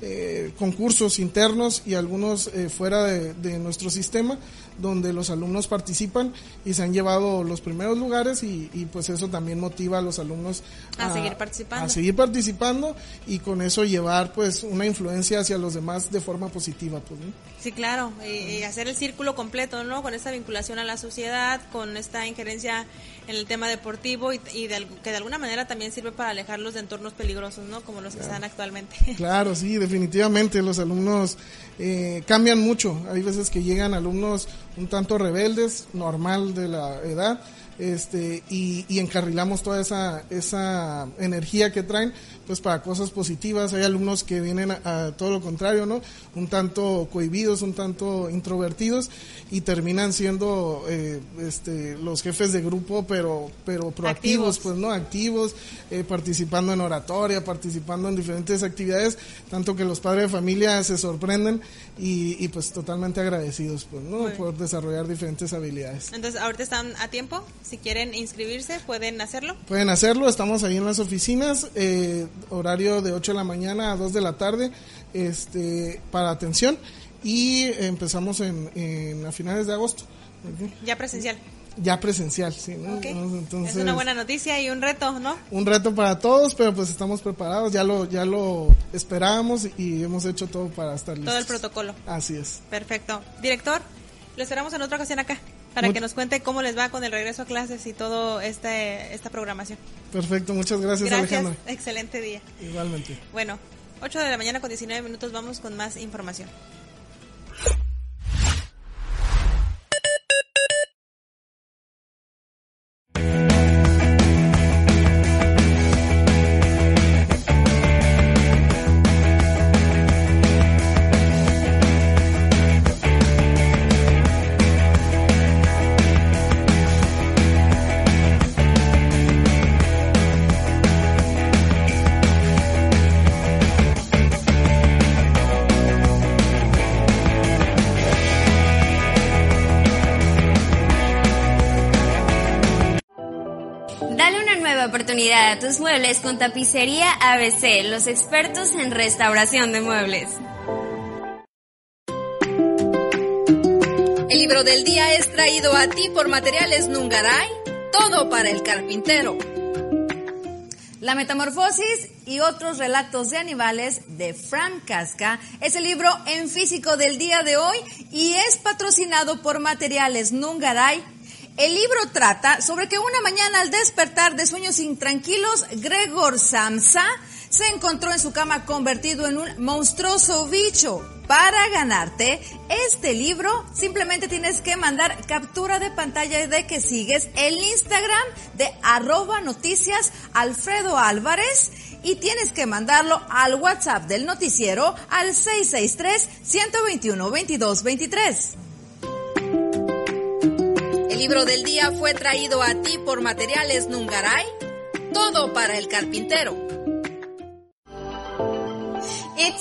eh, concursos internos y algunos eh, fuera de, de nuestro sistema donde los alumnos participan y se han llevado los primeros lugares y, y, pues eso también motiva a los alumnos A seguir participando. a seguir participando y con eso llevar pues una influencia hacia los demás de forma positiva pues ¿no? Sí, claro, y, y hacer el círculo completo, ¿no? Con esta vinculación a la sociedad, con esta injerencia en el tema deportivo y, y de, que de alguna manera también sirve para alejarlos de entornos peligrosos, ¿no? Como los que están actualmente. Claro, sí, definitivamente los alumnos eh, cambian mucho. Hay veces que llegan alumnos un tanto rebeldes, normal de la edad, este, y, y encarrilamos toda esa, esa energía que traen, pues para cosas positivas. Hay alumnos que vienen a, a todo lo contrario, ¿no? Un tanto cohibidos, un tanto introvertidos y terminan siendo eh, este, los jefes de grupo, pero, pero proactivos, Activos. pues, ¿no? Activos, eh, participando en oratoria, participando en diferentes actividades, tanto que los padres de familia se sorprenden y, y pues totalmente agradecidos, pues, ¿no? Por desarrollar diferentes habilidades. Entonces, ahorita están a tiempo. Si quieren inscribirse, pueden hacerlo. Pueden hacerlo, estamos ahí en las oficinas, eh, horario de 8 de la mañana a 2 de la tarde, este, para atención y empezamos en, en a finales de agosto. Ya presencial. Ya presencial, sí, ¿no? Ok. Entonces, es una buena noticia y un reto, ¿no? un reto para todos, pero pues estamos preparados, ya lo, ya lo esperábamos y hemos hecho todo para estar listos. Todo el protocolo. Así es. Perfecto. Director, lo esperamos en otra ocasión acá para Much- que nos cuente cómo les va con el regreso a clases y todo este esta programación. Perfecto, muchas gracias, Gracias. Alejandra. Excelente día. Igualmente. Bueno, 8 de la mañana con 19 minutos vamos con más información. Tus muebles con Tapicería ABC, los expertos en restauración de muebles. El libro del día es traído a ti por Materiales Nungaray, todo para el carpintero. La metamorfosis y otros relatos de animales de Frank Casca es el libro en físico del día de hoy y es patrocinado por Materiales Nungaray. El libro trata sobre que una mañana al despertar de sueños intranquilos, Gregor Samsa se encontró en su cama convertido en un monstruoso bicho. Para ganarte este libro, simplemente tienes que mandar captura de pantalla de que sigues el Instagram de arroba noticias Alfredo Álvarez y tienes que mandarlo al WhatsApp del noticiero al 663-121-2223. El libro del día fue traído a ti por Materiales Nungaray, todo para el carpintero.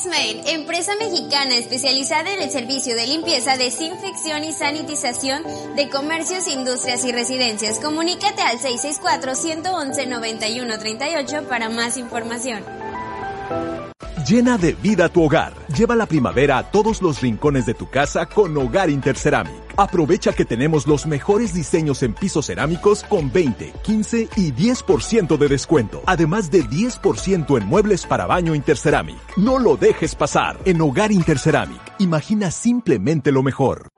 Made, empresa mexicana especializada en el servicio de limpieza, desinfección y sanitización de comercios, industrias y residencias. Comunícate al 664-111-9138 para más información. Llena de vida tu hogar. Lleva la primavera a todos los rincones de tu casa con Hogar Interceramic. Aprovecha que tenemos los mejores diseños en pisos cerámicos con 20, 15 y 10% de descuento. Además de 10% en muebles para baño Interceramic. No lo dejes pasar. En Hogar Interceramic, imagina simplemente lo mejor.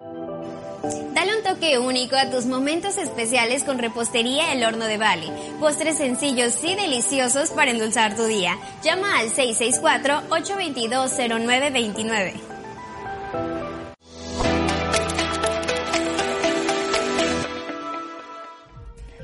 Toque único a tus momentos especiales con Repostería El Horno de Bali. Postres sencillos y deliciosos para endulzar tu día. Llama al 664-822-0929.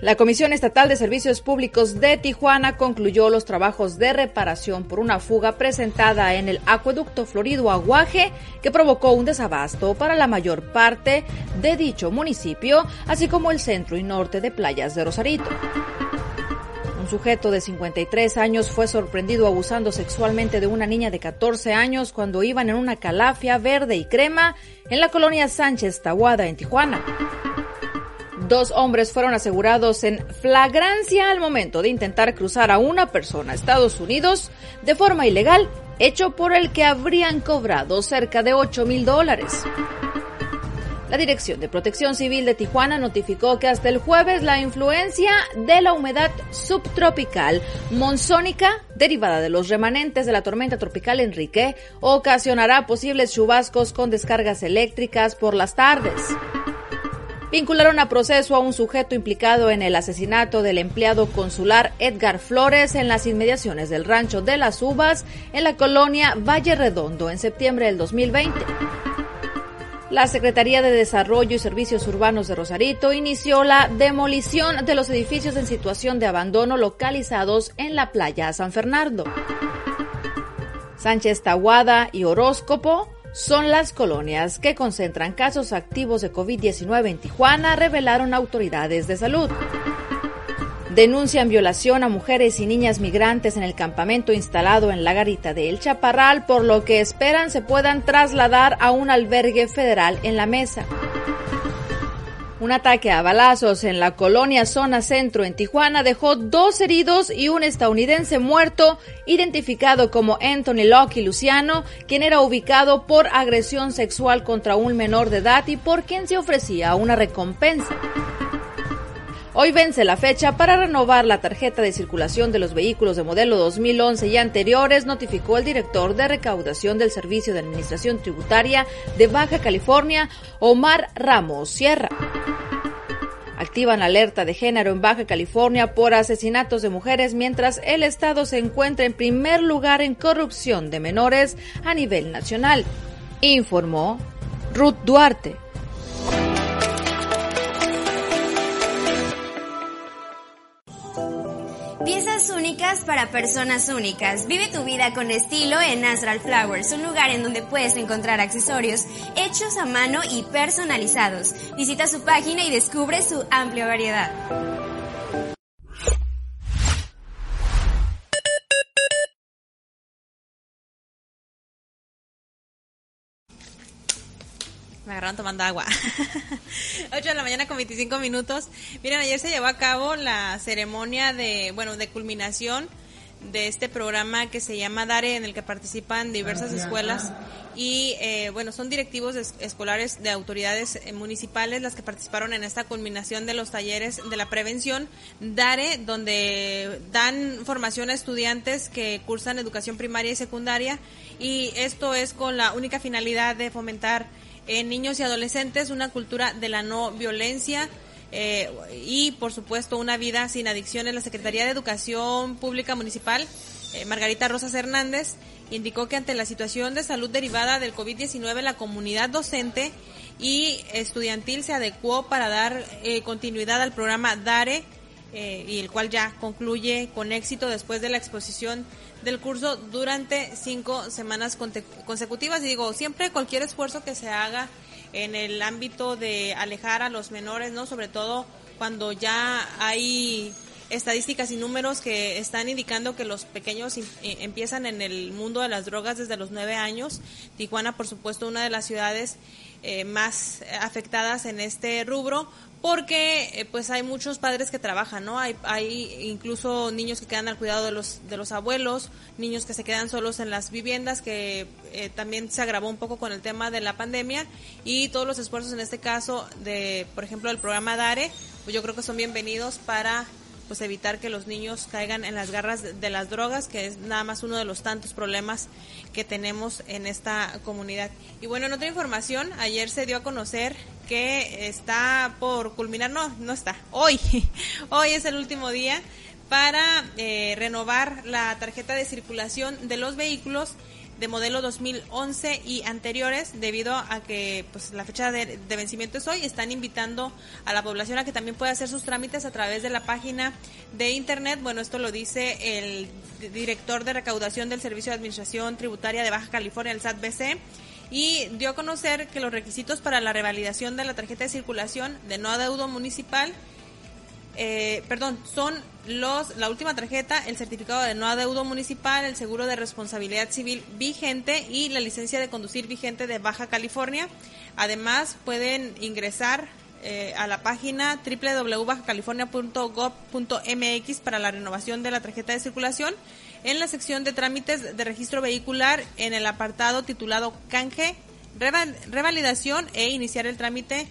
La Comisión Estatal de Servicios Públicos de Tijuana concluyó los trabajos de reparación por una fuga presentada en el acueducto Florido Aguaje que provocó un desabasto para la mayor parte de dicho municipio, así como el centro y norte de playas de Rosarito. Un sujeto de 53 años fue sorprendido abusando sexualmente de una niña de 14 años cuando iban en una calafia verde y crema en la colonia Sánchez Tahuada en Tijuana. Dos hombres fueron asegurados en flagrancia al momento de intentar cruzar a una persona a Estados Unidos de forma ilegal, hecho por el que habrían cobrado cerca de 8 mil dólares. La Dirección de Protección Civil de Tijuana notificó que hasta el jueves la influencia de la humedad subtropical monzónica derivada de los remanentes de la tormenta tropical Enrique ocasionará posibles chubascos con descargas eléctricas por las tardes vincularon a proceso a un sujeto implicado en el asesinato del empleado consular Edgar Flores en las inmediaciones del rancho de las Uvas en la colonia Valle Redondo en septiembre del 2020. La Secretaría de Desarrollo y Servicios Urbanos de Rosarito inició la demolición de los edificios en situación de abandono localizados en la playa San Fernando. Sánchez Tahuada y Horóscopo son las colonias que concentran casos activos de COVID-19 en Tijuana, revelaron autoridades de salud. Denuncian violación a mujeres y niñas migrantes en el campamento instalado en la garita de El Chaparral, por lo que esperan se puedan trasladar a un albergue federal en la mesa. Un ataque a balazos en la colonia Zona Centro en Tijuana dejó dos heridos y un estadounidense muerto, identificado como Anthony Locke Luciano, quien era ubicado por agresión sexual contra un menor de edad y por quien se ofrecía una recompensa. Hoy vence la fecha para renovar la tarjeta de circulación de los vehículos de modelo 2011 y anteriores, notificó el director de recaudación del Servicio de Administración Tributaria de Baja California, Omar Ramos Sierra. Activan alerta de género en Baja California por asesinatos de mujeres mientras el Estado se encuentra en primer lugar en corrupción de menores a nivel nacional, informó Ruth Duarte. Únicas para personas únicas. Vive tu vida con estilo en Natural Flowers, un lugar en donde puedes encontrar accesorios hechos a mano y personalizados. Visita su página y descubre su amplia variedad. Me agarraron tomando agua. 8 de la mañana con 25 minutos. Miren, ayer se llevó a cabo la ceremonia de, bueno, de culminación de este programa que se llama DARE, en el que participan diversas escuelas y, eh, bueno, son directivos escolares de autoridades eh, municipales las que participaron en esta culminación de los talleres de la prevención DARE, donde dan formación a estudiantes que cursan educación primaria y secundaria y esto es con la única finalidad de fomentar en niños y adolescentes una cultura de la no violencia eh, y, por supuesto, una vida sin adicciones. La Secretaría de Educación Pública Municipal, eh, Margarita Rosas Hernández, indicó que ante la situación de salud derivada del COVID-19, la comunidad docente y estudiantil se adecuó para dar eh, continuidad al programa DARE, y el cual ya concluye con éxito después de la exposición del curso durante cinco semanas consecutivas. Y digo, siempre cualquier esfuerzo que se haga en el ámbito de alejar a los menores, ¿no? Sobre todo cuando ya hay estadísticas y números que están indicando que los pequeños eh, empiezan en el mundo de las drogas desde los nueve años. Tijuana, por supuesto, una de las ciudades eh, más afectadas en este rubro, porque eh, pues hay muchos padres que trabajan, ¿no? Hay, hay incluso niños que quedan al cuidado de los de los abuelos, niños que se quedan solos en las viviendas, que eh, también se agravó un poco con el tema de la pandemia y todos los esfuerzos en este caso de, por ejemplo, el programa Dare, pues yo creo que son bienvenidos para pues evitar que los niños caigan en las garras de, las drogas, que es nada más uno de los tantos problemas que tenemos en esta comunidad. Y bueno, en otra información, ayer se dio a conocer que está por culminar, no, no está, hoy, hoy es el último día para eh, renovar la tarjeta de circulación de los vehículos de modelo 2011 y anteriores, debido a que pues la fecha de, vencimiento es hoy, están invitando a la población a que también pueda hacer sus trámites a través de la página de internet. Bueno, esto lo dice el director de recaudación del Servicio de Administración Tributaria de Baja California, el SAT-BC y dio a conocer que los requisitos para la revalidación de la tarjeta de circulación de no adeudo municipal eh, perdón, son los la última tarjeta, el certificado de no adeudo municipal, el seguro de responsabilidad civil vigente y la licencia de conducir vigente de Baja California. Además, pueden ingresar eh, a la página www.bajacalifornia.gov.mx para la renovación de la tarjeta de circulación en la sección de trámites de registro vehicular en el apartado titulado canje, revalidación e iniciar el trámite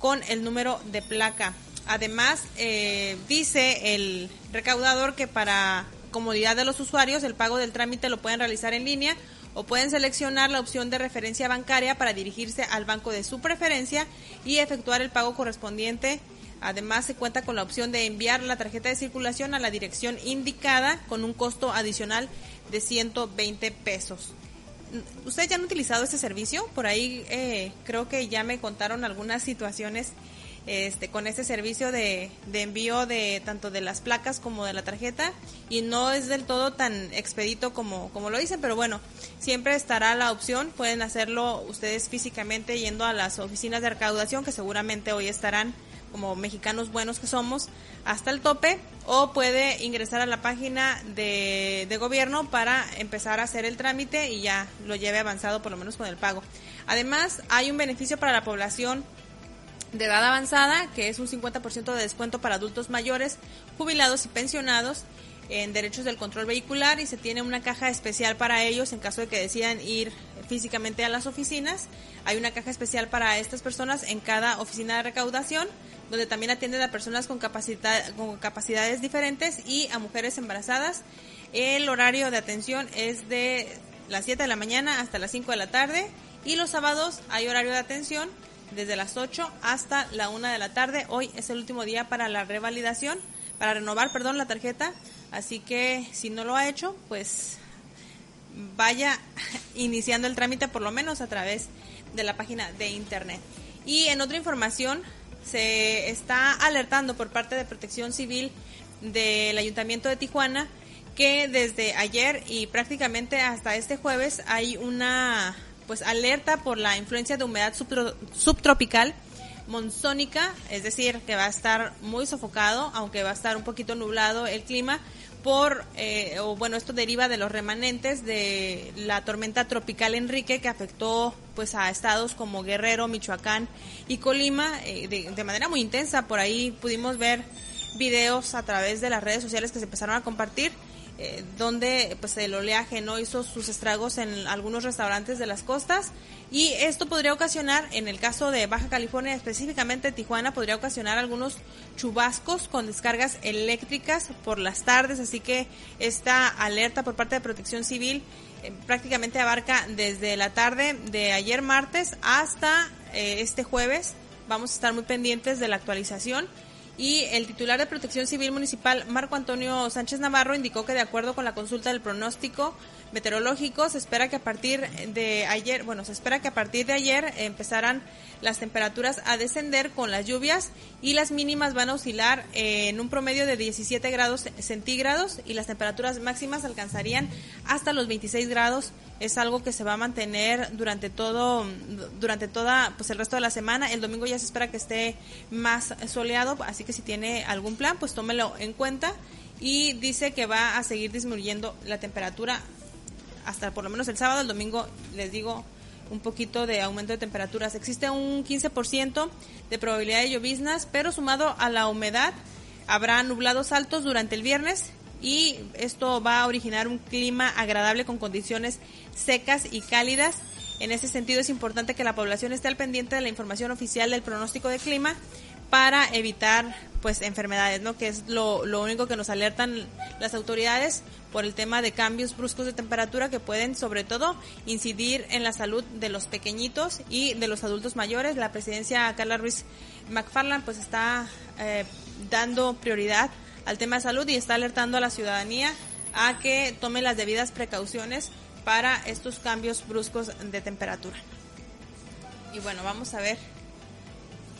con el número de placa. Además, eh, dice el recaudador que para comodidad de los usuarios el pago del trámite lo pueden realizar en línea o pueden seleccionar la opción de referencia bancaria para dirigirse al banco de su preferencia y efectuar el pago correspondiente. Además, se cuenta con la opción de enviar la tarjeta de circulación a la dirección indicada con un costo adicional de 120 pesos. ¿Ustedes ya han utilizado este servicio? Por ahí eh, creo que ya me contaron algunas situaciones este, con ese servicio de, de, envío de tanto de las placas como de la tarjeta y no es del todo tan expedito como, como lo dicen, pero bueno, siempre estará la opción, pueden hacerlo ustedes físicamente yendo a las oficinas de recaudación que seguramente hoy estarán como mexicanos buenos que somos hasta el tope o puede ingresar a la página de, de gobierno para empezar a hacer el trámite y ya lo lleve avanzado por lo menos con el pago. Además, hay un beneficio para la población de edad avanzada, que es un 50% de descuento para adultos mayores, jubilados y pensionados en derechos del control vehicular y se tiene una caja especial para ellos en caso de que decidan ir físicamente a las oficinas. Hay una caja especial para estas personas en cada oficina de recaudación, donde también atienden a personas con, capacidad, con capacidades diferentes y a mujeres embarazadas. El horario de atención es de las 7 de la mañana hasta las 5 de la tarde y los sábados hay horario de atención desde las 8 hasta la 1 de la tarde. Hoy es el último día para la revalidación, para renovar, perdón, la tarjeta. Así que si no lo ha hecho, pues vaya iniciando el trámite por lo menos a través de la página de internet. Y en otra información, se está alertando por parte de Protección Civil del Ayuntamiento de Tijuana que desde ayer y prácticamente hasta este jueves hay una pues alerta por la influencia de humedad subtropical monzónica, es decir, que va a estar muy sofocado, aunque va a estar un poquito nublado el clima por, eh, o bueno, esto deriva de los remanentes de la tormenta tropical Enrique que afectó pues a estados como Guerrero, Michoacán y Colima eh, de, de manera muy intensa. Por ahí pudimos ver videos a través de las redes sociales que se empezaron a compartir eh, donde pues el oleaje no hizo sus estragos en algunos restaurantes de las costas. Y esto podría ocasionar, en el caso de Baja California, específicamente Tijuana, podría ocasionar algunos chubascos con descargas eléctricas por las tardes, así que esta alerta por parte de Protección Civil eh, prácticamente abarca desde la tarde de ayer martes hasta eh, este jueves. Vamos a estar muy pendientes de la actualización y el titular de Protección Civil Municipal, Marco Antonio Sánchez Navarro, indicó que de acuerdo con la consulta del pronóstico meteorológico, se espera que a partir de ayer, bueno, se espera que a partir de ayer empezaran las temperaturas a descender con las lluvias y las mínimas van a oscilar en un promedio de 17 grados centígrados y las temperaturas máximas alcanzarían hasta los 26 grados. Es algo que se va a mantener durante todo, durante toda, pues el resto de la semana. El domingo ya se espera que esté más soleado, así que si tiene algún plan, pues tómelo en cuenta. Y dice que va a seguir disminuyendo la temperatura hasta por lo menos el sábado, el domingo, les digo, un poquito de aumento de temperaturas. Existe un 15% de probabilidad de lloviznas, pero sumado a la humedad, habrá nublados altos durante el viernes y esto va a originar un clima agradable con condiciones secas y cálidas. En ese sentido es importante que la población esté al pendiente de la información oficial del pronóstico de clima para evitar pues enfermedades, ¿no? Que es lo, lo único que nos alertan las autoridades por el tema de cambios bruscos de temperatura que pueden sobre todo incidir en la salud de los pequeñitos y de los adultos mayores. La presidencia Carla Ruiz McFarland pues está eh, dando prioridad al tema de salud y está alertando a la ciudadanía a que tome las debidas precauciones para estos cambios bruscos de temperatura. Y bueno, vamos a ver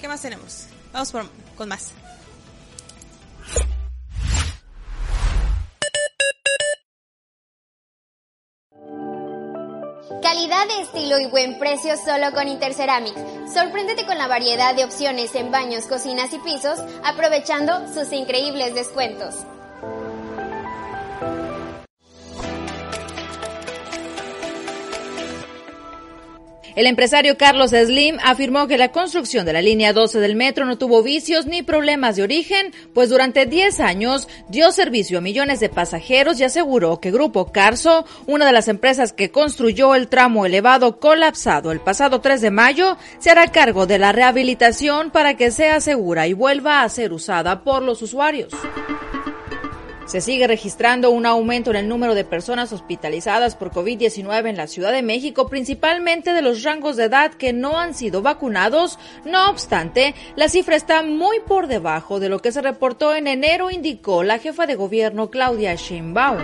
qué más tenemos. Vamos por, con más. Calidad, estilo y buen precio solo con Interceramics. Sorpréndete con la variedad de opciones en baños, cocinas y pisos, aprovechando sus increíbles descuentos. El empresario Carlos Slim afirmó que la construcción de la línea 12 del metro no tuvo vicios ni problemas de origen, pues durante 10 años dio servicio a millones de pasajeros y aseguró que Grupo Carso, una de las empresas que construyó el tramo elevado colapsado el pasado 3 de mayo, se hará cargo de la rehabilitación para que sea segura y vuelva a ser usada por los usuarios. Se sigue registrando un aumento en el número de personas hospitalizadas por COVID-19 en la Ciudad de México, principalmente de los rangos de edad que no han sido vacunados. No obstante, la cifra está muy por debajo de lo que se reportó en enero, indicó la jefa de gobierno Claudia Sheinbaum.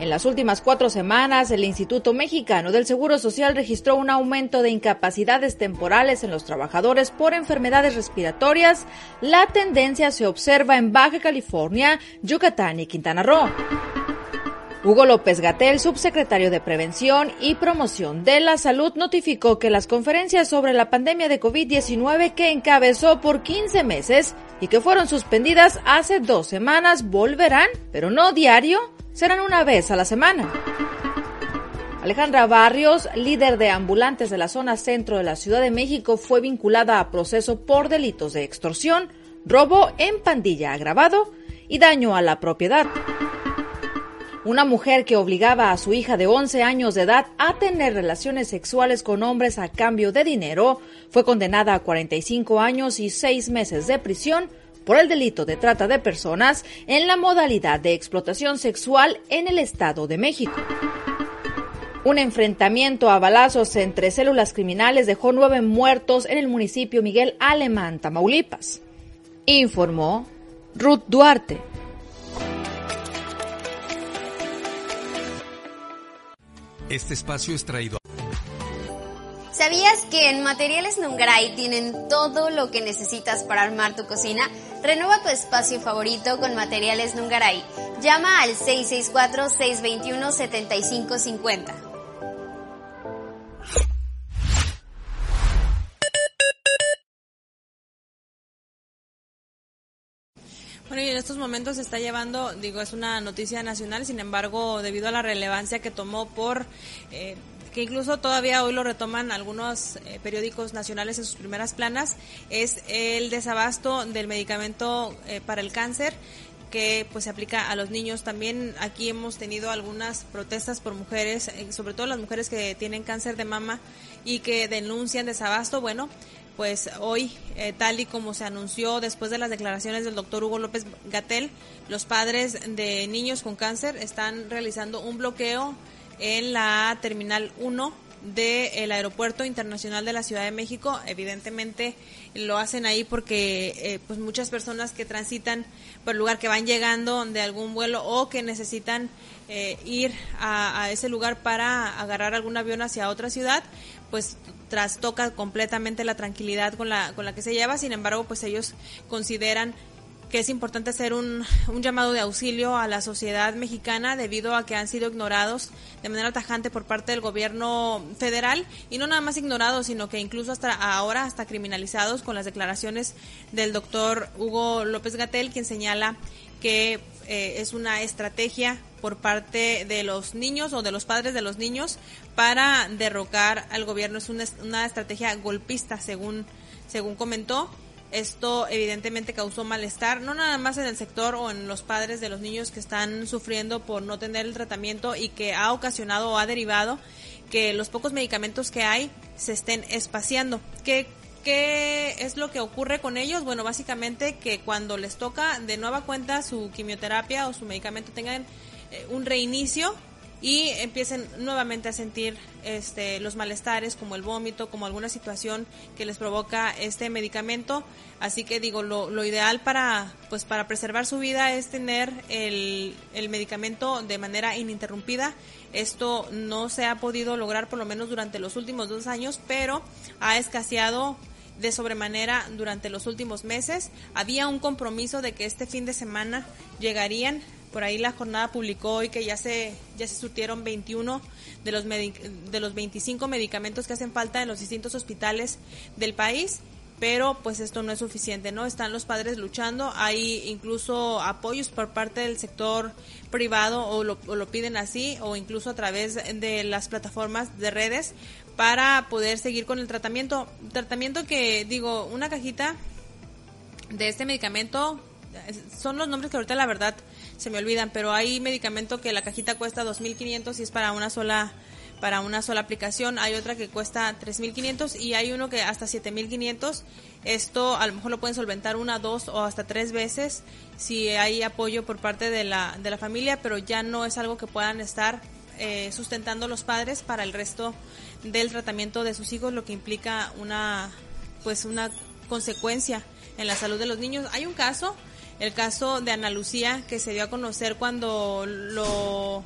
En las últimas cuatro semanas, el Instituto Mexicano del Seguro Social registró un aumento de incapacidades temporales en los trabajadores por enfermedades respiratorias. La tendencia se observa en Baja California, Yucatán y Quintana Roo. Hugo López Gatel, subsecretario de Prevención y Promoción de la Salud, notificó que las conferencias sobre la pandemia de COVID-19 que encabezó por 15 meses y que fueron suspendidas hace dos semanas volverán, pero no diario, serán una vez a la semana. Alejandra Barrios, líder de ambulantes de la zona centro de la Ciudad de México, fue vinculada a proceso por delitos de extorsión, robo en pandilla agravado y daño a la propiedad. Una mujer que obligaba a su hija de 11 años de edad a tener relaciones sexuales con hombres a cambio de dinero fue condenada a 45 años y 6 meses de prisión por el delito de trata de personas en la modalidad de explotación sexual en el Estado de México. Un enfrentamiento a balazos entre células criminales dejó nueve muertos en el municipio Miguel Alemán, Tamaulipas. Informó Ruth Duarte. Este espacio es traído ¿Sabías que en Materiales Nungaray tienen todo lo que necesitas para armar tu cocina? Renueva tu espacio favorito con Materiales Nungaray. Llama al 664-621-7550. Bueno, y en estos momentos se está llevando, digo, es una noticia nacional, sin embargo, debido a la relevancia que tomó por, eh, que incluso todavía hoy lo retoman algunos eh, periódicos nacionales en sus primeras planas, es el desabasto del medicamento eh, para el cáncer que pues se aplica a los niños. También aquí hemos tenido algunas protestas por mujeres, sobre todo las mujeres que tienen cáncer de mama y que denuncian desabasto. Bueno, pues hoy, eh, tal y como se anunció después de las declaraciones del doctor Hugo López Gatel, los padres de niños con cáncer están realizando un bloqueo en la Terminal 1 del Aeropuerto Internacional de la Ciudad de México. Evidentemente lo hacen ahí porque eh, pues muchas personas que transitan por el lugar, que van llegando de algún vuelo o que necesitan eh, ir a, ese lugar para agarrar algún avión hacia otra ciudad, pues trastoca completamente la tranquilidad con la, con la que se lleva. Sin embargo, pues ellos consideran que es importante hacer un, un, llamado de auxilio a la sociedad mexicana debido a que han sido ignorados de manera tajante por parte del gobierno federal y no nada más ignorados, sino que incluso hasta ahora hasta criminalizados con las declaraciones del doctor Hugo López Gatel, quien señala que eh, es una estrategia por parte de los niños o de los padres de los niños para derrocar al gobierno. Es una, una estrategia golpista, según, según comentó. Esto evidentemente causó malestar, no nada más en el sector o en los padres de los niños que están sufriendo por no tener el tratamiento y que ha ocasionado o ha derivado que los pocos medicamentos que hay se estén espaciando. ¿Qué, ¿Qué es lo que ocurre con ellos? Bueno, básicamente que cuando les toca de nueva cuenta su quimioterapia o su medicamento tengan eh, un reinicio, y empiecen nuevamente a sentir este, los malestares como el vómito, como alguna situación que les provoca este medicamento. Así que digo, lo, lo ideal para, pues, para preservar su vida es tener el, el medicamento de manera ininterrumpida. Esto no se ha podido lograr por lo menos durante los últimos dos años, pero ha escaseado de sobremanera durante los últimos meses. Había un compromiso de que este fin de semana llegarían por ahí la jornada publicó hoy que ya se ya se surtieron 21 de los de los 25 medicamentos que hacen falta en los distintos hospitales del país pero pues esto no es suficiente, ¿no? Están los padres luchando, hay incluso apoyos por parte del sector privado o lo, o lo, piden así o incluso a través de las plataformas de redes para poder seguir con el tratamiento. Tratamiento que digo, una cajita de este medicamento son los nombres que ahorita la verdad se me olvidan, pero hay medicamento que la cajita cuesta 2.500 y es para una sola para una sola aplicación, hay otra que cuesta 3.500 y hay uno que hasta 7.500. Esto a lo mejor lo pueden solventar una, dos o hasta tres veces si hay apoyo por parte de la, de la familia, pero ya no es algo que puedan estar eh, sustentando los padres para el resto del tratamiento de sus hijos, lo que implica una pues una consecuencia en la salud de los niños. Hay un caso el caso de Ana Lucía, que se dio a conocer cuando lo,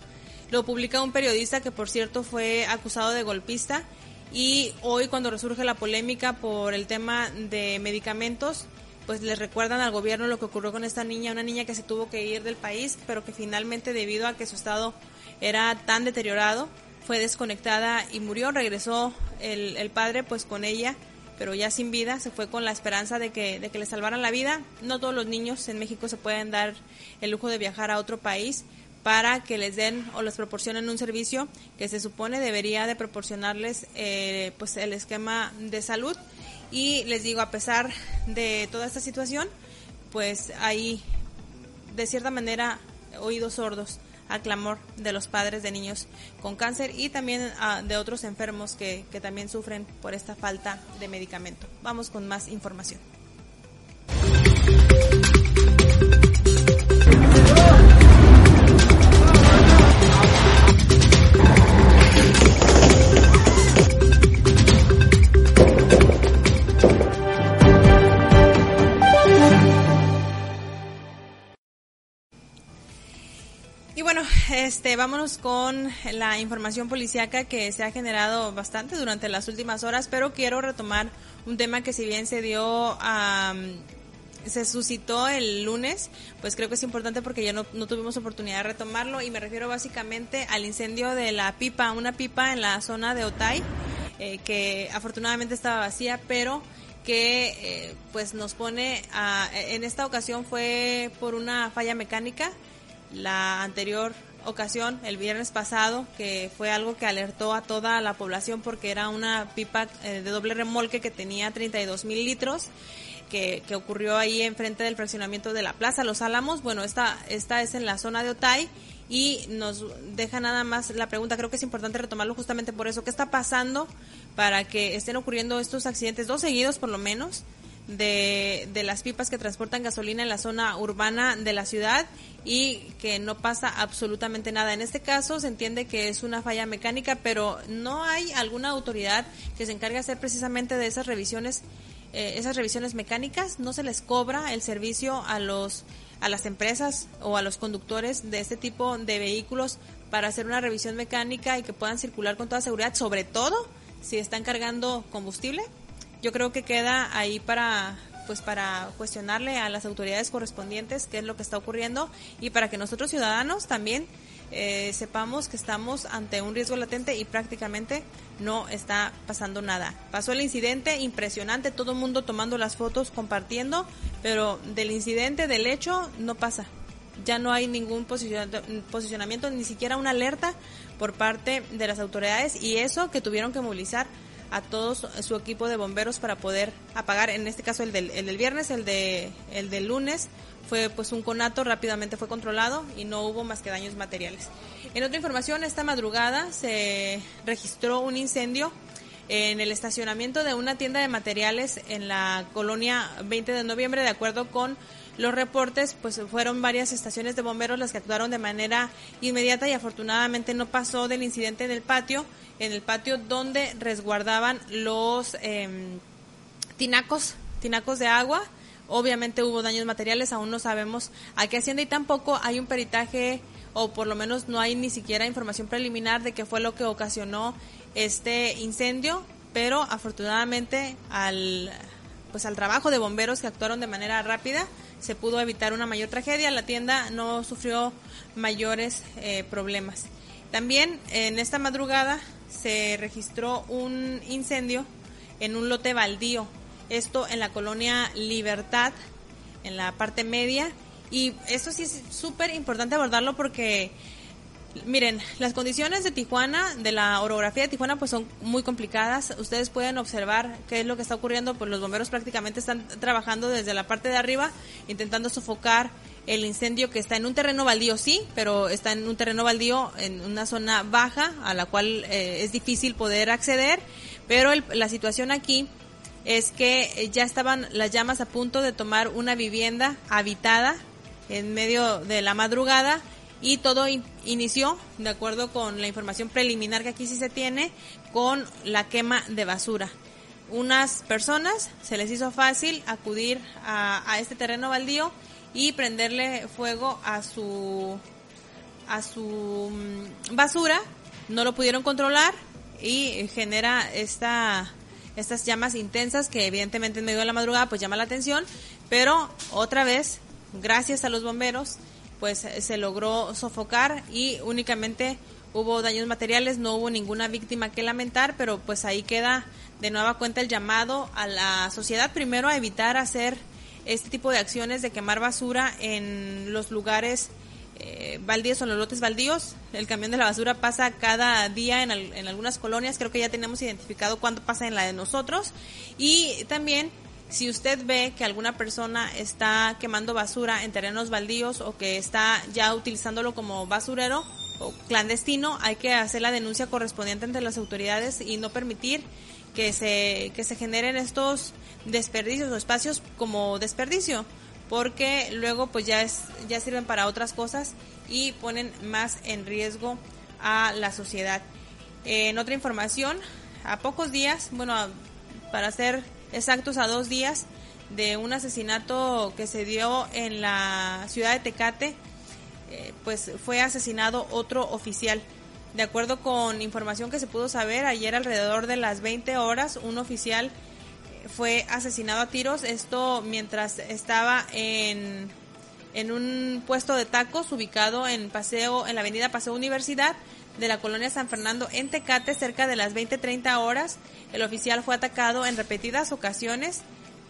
lo publica un periodista que, por cierto, fue acusado de golpista. Y hoy, cuando resurge la polémica por el tema de medicamentos, pues les recuerdan al gobierno lo que ocurrió con esta niña, una niña que se tuvo que ir del país, pero que finalmente, debido a que su estado era tan deteriorado, fue desconectada y murió. Regresó el, el padre, pues con ella pero ya sin vida, se fue con la esperanza de que, de que le salvaran la vida. No todos los niños en México se pueden dar el lujo de viajar a otro país para que les den o les proporcionen un servicio que se supone debería de proporcionarles eh, pues el esquema de salud y les digo a pesar de toda esta situación pues hay de cierta manera oídos sordos al clamor de los padres de niños con cáncer y también ah, de otros enfermos que, que también sufren por esta falta de medicamento. Vamos con más información. Este, vámonos con la información policíaca que se ha generado bastante durante las últimas horas, pero quiero retomar un tema que si bien se dio se suscitó el lunes, pues creo que es importante porque ya no, tuvimos oportunidad de retomarlo y me refiero básicamente al incendio de la pipa, una pipa en la zona de Otay, eh, que afortunadamente estaba vacía, pero que eh, pues nos pone a, en esta ocasión fue por una falla mecánica la anterior ocasión, el viernes pasado, que fue algo que alertó a toda la población porque era una pipa eh, de doble remolque que tenía 32 mil litros. Que, que, ocurrió ahí enfrente del fraccionamiento de la Plaza Los Álamos. Bueno, esta, esta es en la zona de Otay y nos deja nada más la pregunta, creo que es importante retomarlo justamente por eso, ¿qué está pasando para que estén ocurriendo estos accidentes, dos seguidos por lo menos, de, de las pipas que transportan gasolina en la zona urbana de la ciudad y que no pasa absolutamente nada. En este caso se entiende que es una falla mecánica, pero no hay alguna autoridad que se encargue de hacer precisamente de esas revisiones, eh, esas revisiones mecánicas. No se les cobra el servicio a los a las empresas o a los conductores de este tipo de vehículos para hacer una revisión mecánica y que puedan circular con toda seguridad, sobre todo si están cargando combustible yo creo que queda ahí para pues para cuestionarle a las autoridades correspondientes qué es lo que está ocurriendo y para que nosotros ciudadanos también eh, sepamos que estamos ante un riesgo latente y prácticamente no está pasando nada. Pasó el incidente impresionante, todo el mundo tomando las fotos, compartiendo, pero del incidente, del hecho, no pasa. Ya no hay ningún posicionamiento, ni siquiera una alerta por parte de las autoridades y eso que tuvieron que movilizar a todo su equipo de bomberos para poder apagar, en este caso el del, el del viernes, el, de, el del lunes, fue pues un conato, rápidamente fue controlado y no hubo más que daños materiales. En otra información, esta madrugada se registró un incendio en el estacionamiento de una tienda de materiales en la colonia 20 de noviembre, de acuerdo con los reportes, pues fueron varias estaciones de bomberos las que actuaron de manera inmediata y afortunadamente no pasó del incidente en el patio, en el patio donde resguardaban los em, tinacos, tinacos de agua. Obviamente hubo daños materiales, aún no sabemos a qué hacienda y tampoco hay un peritaje o por lo menos no hay ni siquiera información preliminar de qué fue lo que ocasionó este incendio, pero afortunadamente al pues al trabajo de bomberos que actuaron de manera rápida se pudo evitar una mayor tragedia. La tienda no sufrió mayores eh, problemas. También en esta madrugada se registró un incendio en un lote baldío. Esto en la colonia Libertad, en la parte media. Y esto sí es súper importante abordarlo porque Miren, las condiciones de Tijuana, de la orografía de Tijuana, pues son muy complicadas. Ustedes pueden observar qué es lo que está ocurriendo, pues los bomberos prácticamente están trabajando desde la parte de arriba, intentando sofocar el incendio que está en un terreno baldío, sí, pero está en un terreno baldío, en una zona baja, a la cual eh, es difícil poder acceder. Pero la situación aquí es que ya estaban las llamas a punto de tomar una vivienda habitada en medio de la madrugada y todo inició, de acuerdo con la información preliminar que aquí sí se tiene, con la quema de basura. Unas personas se les hizo fácil acudir a, este terreno baldío y prenderle fuego a su a su mm, basura, no lo pudieron controlar y genera esta estas llamas intensas que evidentemente en medio de la madrugada pues llama la atención, pero otra vez, gracias a los bomberos, pues se logró sofocar y únicamente hubo daños materiales, no hubo ninguna víctima que lamentar, pero pues ahí queda de nueva cuenta el llamado a la sociedad primero a evitar hacer este tipo de acciones de quemar basura en los lugares eh, baldíos o los lotes baldíos. El camión de la basura pasa cada día en, en algunas colonias, creo que ya tenemos identificado cuándo pasa en la de nosotros. Y también si usted ve que alguna persona está quemando basura en terrenos baldíos o que está ya utilizándolo como basurero o clandestino, hay que hacer la denuncia correspondiente ante las autoridades y no permitir que se, que se generen estos desperdicios o espacios como desperdicio, porque luego pues ya, es, ya sirven para otras cosas y ponen más en riesgo a la sociedad. En otra información, a pocos días, bueno, para hacer exactos a dos días de un asesinato que se dio en la ciudad de Tecate, eh, pues fue asesinado otro oficial. De acuerdo con información que se pudo saber, ayer alrededor de las 20 horas, un oficial eh, fue asesinado a tiros, esto mientras estaba en, en un puesto de tacos ubicado en paseo en la avenida Paseo Universidad de la colonia San Fernando en Tecate cerca de las 20:30 horas. El oficial fue atacado en repetidas ocasiones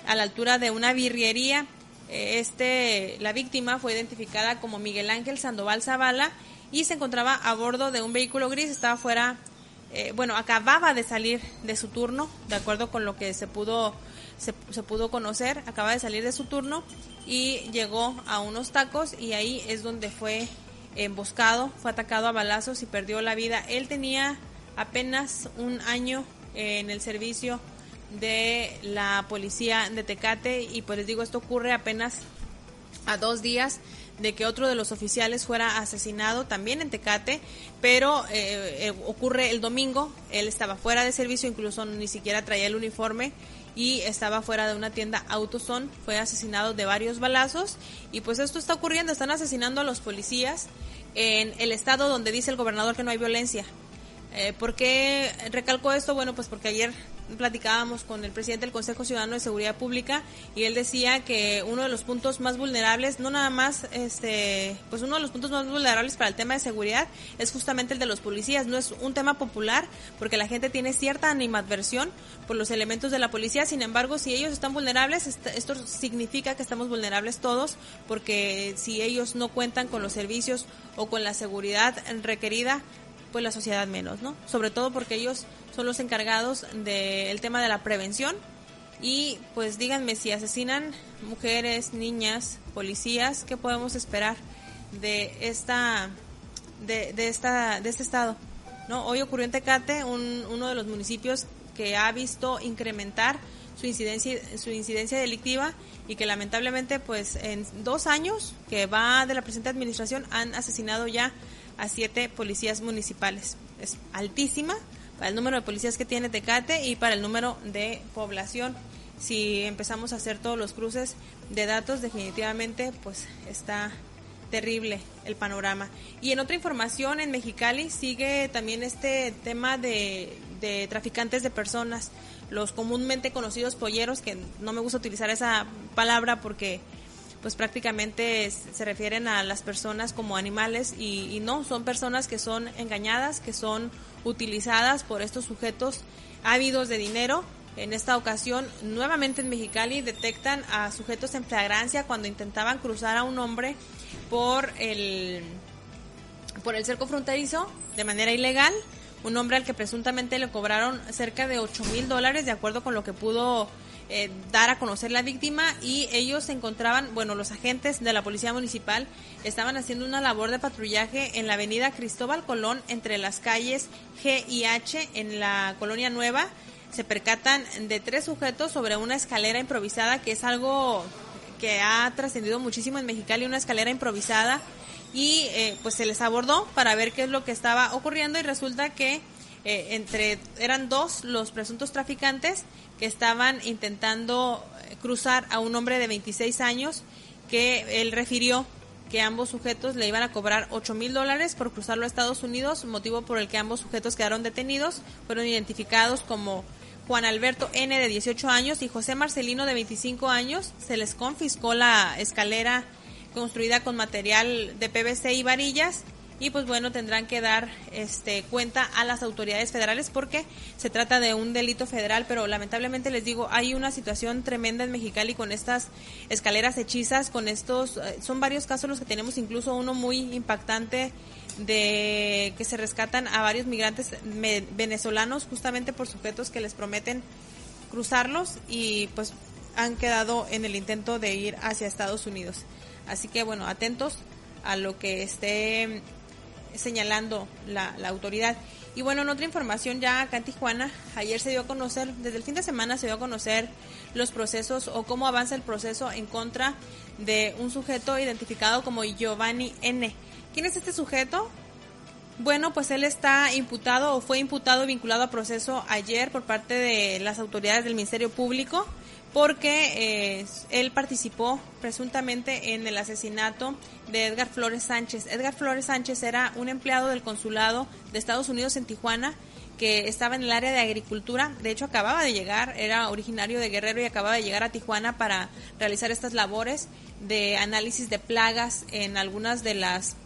a la altura de una birriería. Eh, este, la víctima fue identificada como Miguel Ángel Sandoval Zavala y se encontraba a bordo de un vehículo gris. Estaba fuera, eh, bueno, acababa de salir de su turno, de acuerdo con lo que se pudo se, se pudo conocer. Acaba de salir de su turno y llegó a unos tacos y ahí es donde fue emboscado, fue atacado a balazos y perdió la vida. Él tenía apenas un año en el servicio de la policía de Tecate y pues les digo, esto ocurre apenas a dos días de que otro de los oficiales fuera asesinado también en Tecate, pero eh, eh, ocurre el domingo, él estaba fuera de servicio, incluso ni siquiera traía el uniforme y estaba fuera de una tienda Autoson, fue asesinado de varios balazos y pues esto está ocurriendo, están asesinando a los policías en el estado donde dice el gobernador que no hay violencia. Eh, ¿Por qué recalco esto? Bueno, pues porque ayer platicábamos con el presidente del Consejo Ciudadano de Seguridad Pública y él decía que uno de los puntos más vulnerables, no nada más, este, pues uno de los puntos más vulnerables para el tema de seguridad es justamente el de los policías. No es un tema popular porque la gente tiene cierta animadversión por los elementos de la policía. Sin embargo, si ellos están vulnerables, esto significa que estamos vulnerables todos porque si ellos no cuentan con los servicios o con la seguridad requerida, pues la sociedad menos, ¿no? Sobre todo porque ellos son los encargados del tema de la prevención y pues díganme si asesinan mujeres, niñas, policías, ¿qué podemos esperar de esta de, de esta de este estado? ¿No? Hoy ocurrió en Tecate, un, uno de los municipios que ha visto incrementar su incidencia, su incidencia delictiva y que lamentablemente pues en dos años que va de la presente administración han asesinado ya a siete policías municipales. Es altísima para el número de policías que tiene Tecate y para el número de población. Si empezamos a hacer todos los cruces de datos, definitivamente pues está terrible el panorama. Y en otra información, en Mexicali sigue también este tema de, de traficantes de personas, los comúnmente conocidos polleros, que no me gusta utilizar esa palabra porque pues prácticamente se refieren a las personas como animales y, y, no, son personas que son engañadas, que son utilizadas por estos sujetos ávidos de dinero. En esta ocasión, nuevamente en Mexicali, detectan a sujetos en flagrancia cuando intentaban cruzar a un hombre por el, por el cerco fronterizo de manera ilegal. Un hombre al que presuntamente le cobraron cerca de 8 mil dólares, de acuerdo con lo que pudo eh, dar a conocer la víctima y ellos se encontraban, bueno, los agentes de la policía municipal estaban haciendo una labor de patrullaje en la avenida Cristóbal Colón entre las calles G y H en la colonia nueva. Se percatan de tres sujetos sobre una escalera improvisada que es algo que ha trascendido muchísimo en Mexicali, una escalera improvisada y eh, pues se les abordó para ver qué es lo que estaba ocurriendo y resulta que eh, entre eran dos los presuntos traficantes que estaban intentando cruzar a un hombre de 26 años que él refirió que ambos sujetos le iban a cobrar 8 mil dólares por cruzarlo a Estados Unidos, motivo por el que ambos sujetos quedaron detenidos, fueron identificados como Juan Alberto N de 18 años y José Marcelino de 25 años. Se les confiscó la escalera construida con material de PVC y varillas y pues bueno tendrán que dar este cuenta a las autoridades federales porque se trata de un delito federal pero lamentablemente les digo hay una situación tremenda en Mexicali con estas escaleras hechizas con estos son varios casos los que tenemos incluso uno muy impactante de que se rescatan a varios migrantes venezolanos justamente por sujetos que les prometen cruzarlos y pues han quedado en el intento de ir hacia Estados Unidos. Así que bueno, atentos a lo que esté señalando la, autoridad. Y bueno, en otra información ya acá en Tijuana, ayer se dio a conocer, desde el fin de semana se dio a conocer los procesos o cómo avanza el proceso en contra de un sujeto identificado como Giovanni N. ¿Quién es este sujeto? Bueno, pues él está imputado o fue imputado vinculado a proceso ayer por parte de las autoridades del Ministerio Público porque eh, él participó presuntamente en el asesinato de Edgar Flores Sánchez. Edgar Flores Sánchez era un empleado del consulado de Estados Unidos en Tijuana que estaba en el área de agricultura, de hecho acababa de llegar, era originario de Guerrero y acababa de llegar a Tijuana para realizar estas labores de análisis de plagas en algunas de las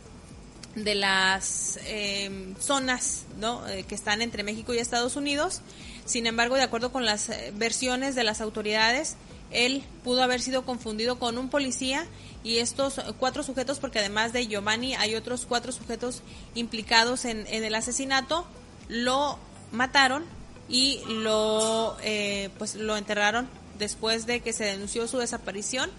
de las eh, zonas ¿no? Eh, que están entre México y Estados Unidos. Sin embargo, de acuerdo con las eh, versiones de las autoridades, él pudo haber sido confundido con un policía y estos cuatro sujetos, porque además de Giovanni hay otros cuatro sujetos implicados en, en el asesinato, lo mataron y lo, eh, pues lo enterraron después de que se denunció su desaparición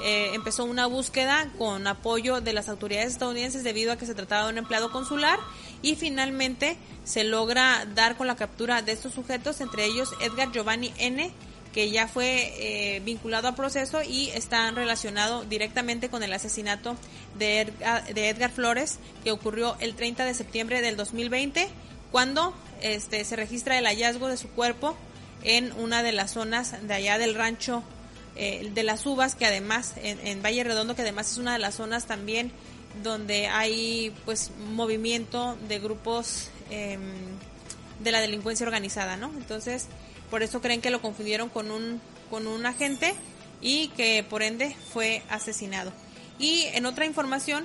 eh, empezó una búsqueda con apoyo de las autoridades estadounidenses debido a que se trataba de un empleado consular y finalmente se logra dar con la captura de estos sujetos, entre ellos Edgar Giovanni N., que ya fue eh, vinculado a proceso y está relacionado directamente con el asesinato de Edgar, Flores, que ocurrió el 30 de septiembre del 2020, cuando este, se registra el hallazgo de su cuerpo en una de las zonas de allá del rancho eh, de las uvas, que además en, Valle Redondo, que además es una de las zonas también donde hay pues movimiento de grupos em, de la delincuencia organizada, ¿no? Entonces, por eso creen que lo confundieron con un, con un agente y que por ende fue asesinado. Y en otra información,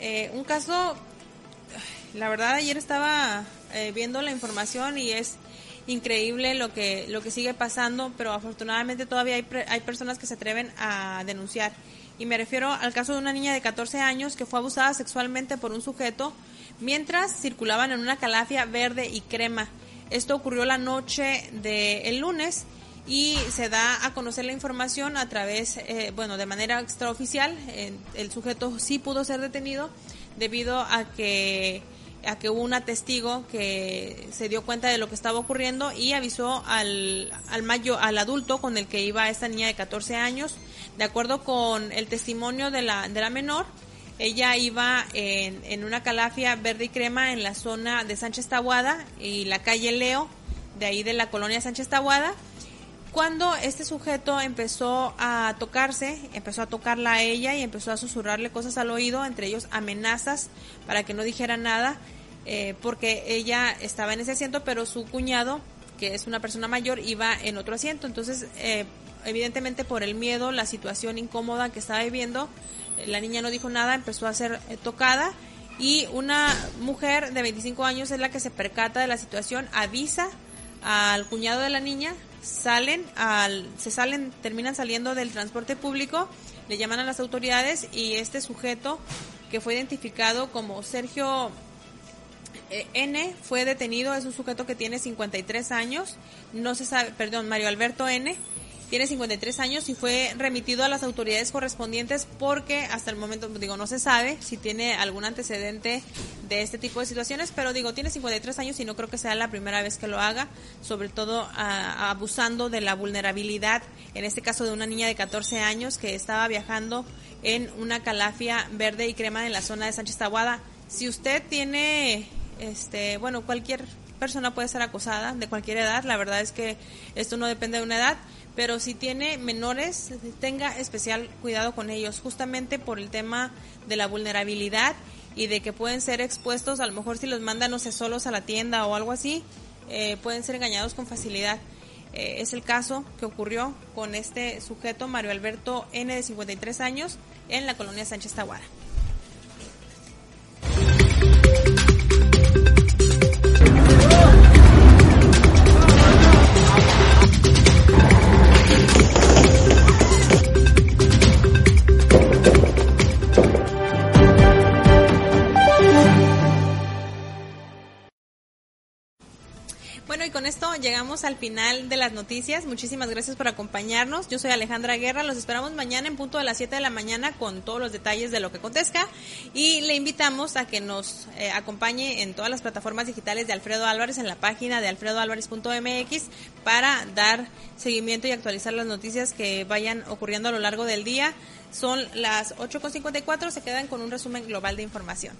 eh, un caso, la verdad ayer estaba eh, viendo la información y es increíble lo que, lo que sigue pasando, pero afortunadamente todavía hay, hay personas que se atreven a denunciar. Y me refiero al caso de una niña de 14 años que fue abusada sexualmente por un sujeto mientras circulaban en una calafia verde y crema. Esto ocurrió la noche del lunes y se da a conocer la información a través, eh, bueno, de manera extraoficial. el sujeto sí pudo ser detenido debido a que a que hubo una testigo que se dio cuenta de lo que estaba ocurriendo y avisó al, al, mayo, al adulto con el que iba esta niña de 14 años. De acuerdo con el testimonio de la, de la menor, ella iba en, en una calafia verde y crema en la zona de Sánchez Tabuada y la calle Leo, de ahí de la colonia Sánchez Tabuada cuando este sujeto empezó a tocarse, empezó a tocarla a ella y empezó a susurrarle cosas al oído, entre ellos amenazas para que no dijera nada, eh, porque ella estaba en ese asiento, pero su cuñado, que es una persona mayor, iba en otro asiento. Entonces, eh, evidentemente por el miedo, la situación incómoda que estaba viviendo, eh, la niña no dijo nada, empezó a ser tocada y una mujer de 25 años es la que se percata de la situación, avisa al cuñado de la niña, salen al, se salen, terminan saliendo del transporte público, le llaman a las autoridades y este sujeto que fue identificado como Sergio eh, N fue detenido, es un sujeto que tiene 53 años, no se sabe, perdón, Mario Alberto N tiene 53 años y fue remitido a las autoridades correspondientes porque hasta el momento, digo, no se sabe si tiene algún antecedente de este tipo de situaciones, pero digo, tiene 53 años y no creo que sea la primera vez que lo haga, sobre todo abusando de la vulnerabilidad, en este caso de una niña de 14 años que estaba viajando en una calafia verde y crema en la zona de Sánchez Tahuada. Si usted tiene, este, bueno, cualquier persona puede ser acosada de cualquier edad, la verdad es que esto no depende de una edad, pero si tiene menores, tenga especial cuidado con ellos, justamente por el tema de la vulnerabilidad y de que pueden ser expuestos, a lo mejor si los mandan, no sé, solos a la tienda o algo así, eh, pueden ser engañados con facilidad. Eh, es el caso que ocurrió con este sujeto, Mario Alberto N, de 53 años, en la colonia Sánchez Tahuara. Con esto llegamos al final de las noticias. Muchísimas gracias por acompañarnos. Yo soy Alejandra Guerra. Los esperamos mañana en punto de las 7 de la mañana con todos los detalles de lo que acontezca. Y le invitamos a que nos eh, acompañe en todas las plataformas digitales de Alfredo Álvarez, en la página de alfredoalvarez.mx, para dar seguimiento y actualizar las noticias que vayan ocurriendo a lo largo del día. Son las 8.54. Se quedan con un resumen global de información.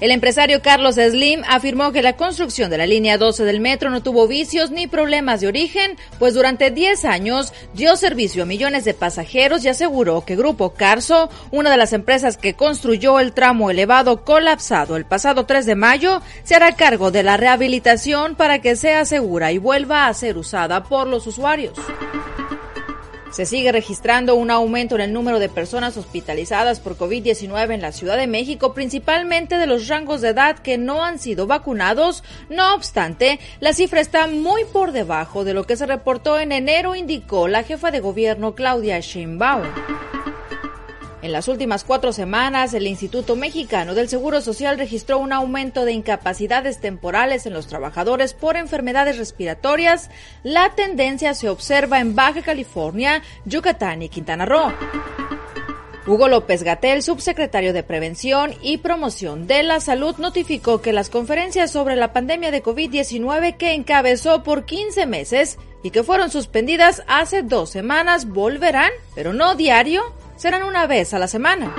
El empresario Carlos Slim afirmó que la construcción de la línea 12 del metro no tuvo vicios ni problemas de origen, pues durante 10 años dio servicio a millones de pasajeros y aseguró que Grupo Carso, una de las empresas que construyó el tramo elevado colapsado el pasado 3 de mayo, se hará cargo de la rehabilitación para que sea segura y vuelva a ser usada por los usuarios. Se sigue registrando un aumento en el número de personas hospitalizadas por COVID-19 en la Ciudad de México, principalmente de los rangos de edad que no han sido vacunados. No obstante, la cifra está muy por debajo de lo que se reportó en enero, indicó la jefa de gobierno Claudia Sheinbaum. En las últimas cuatro semanas, el Instituto Mexicano del Seguro Social registró un aumento de incapacidades temporales en los trabajadores por enfermedades respiratorias. La tendencia se observa en Baja California, Yucatán y Quintana Roo. Hugo López Gatel, subsecretario de Prevención y Promoción de la Salud, notificó que las conferencias sobre la pandemia de COVID-19 que encabezó por 15 meses y que fueron suspendidas hace dos semanas volverán, pero no diario, serán una vez a la semana.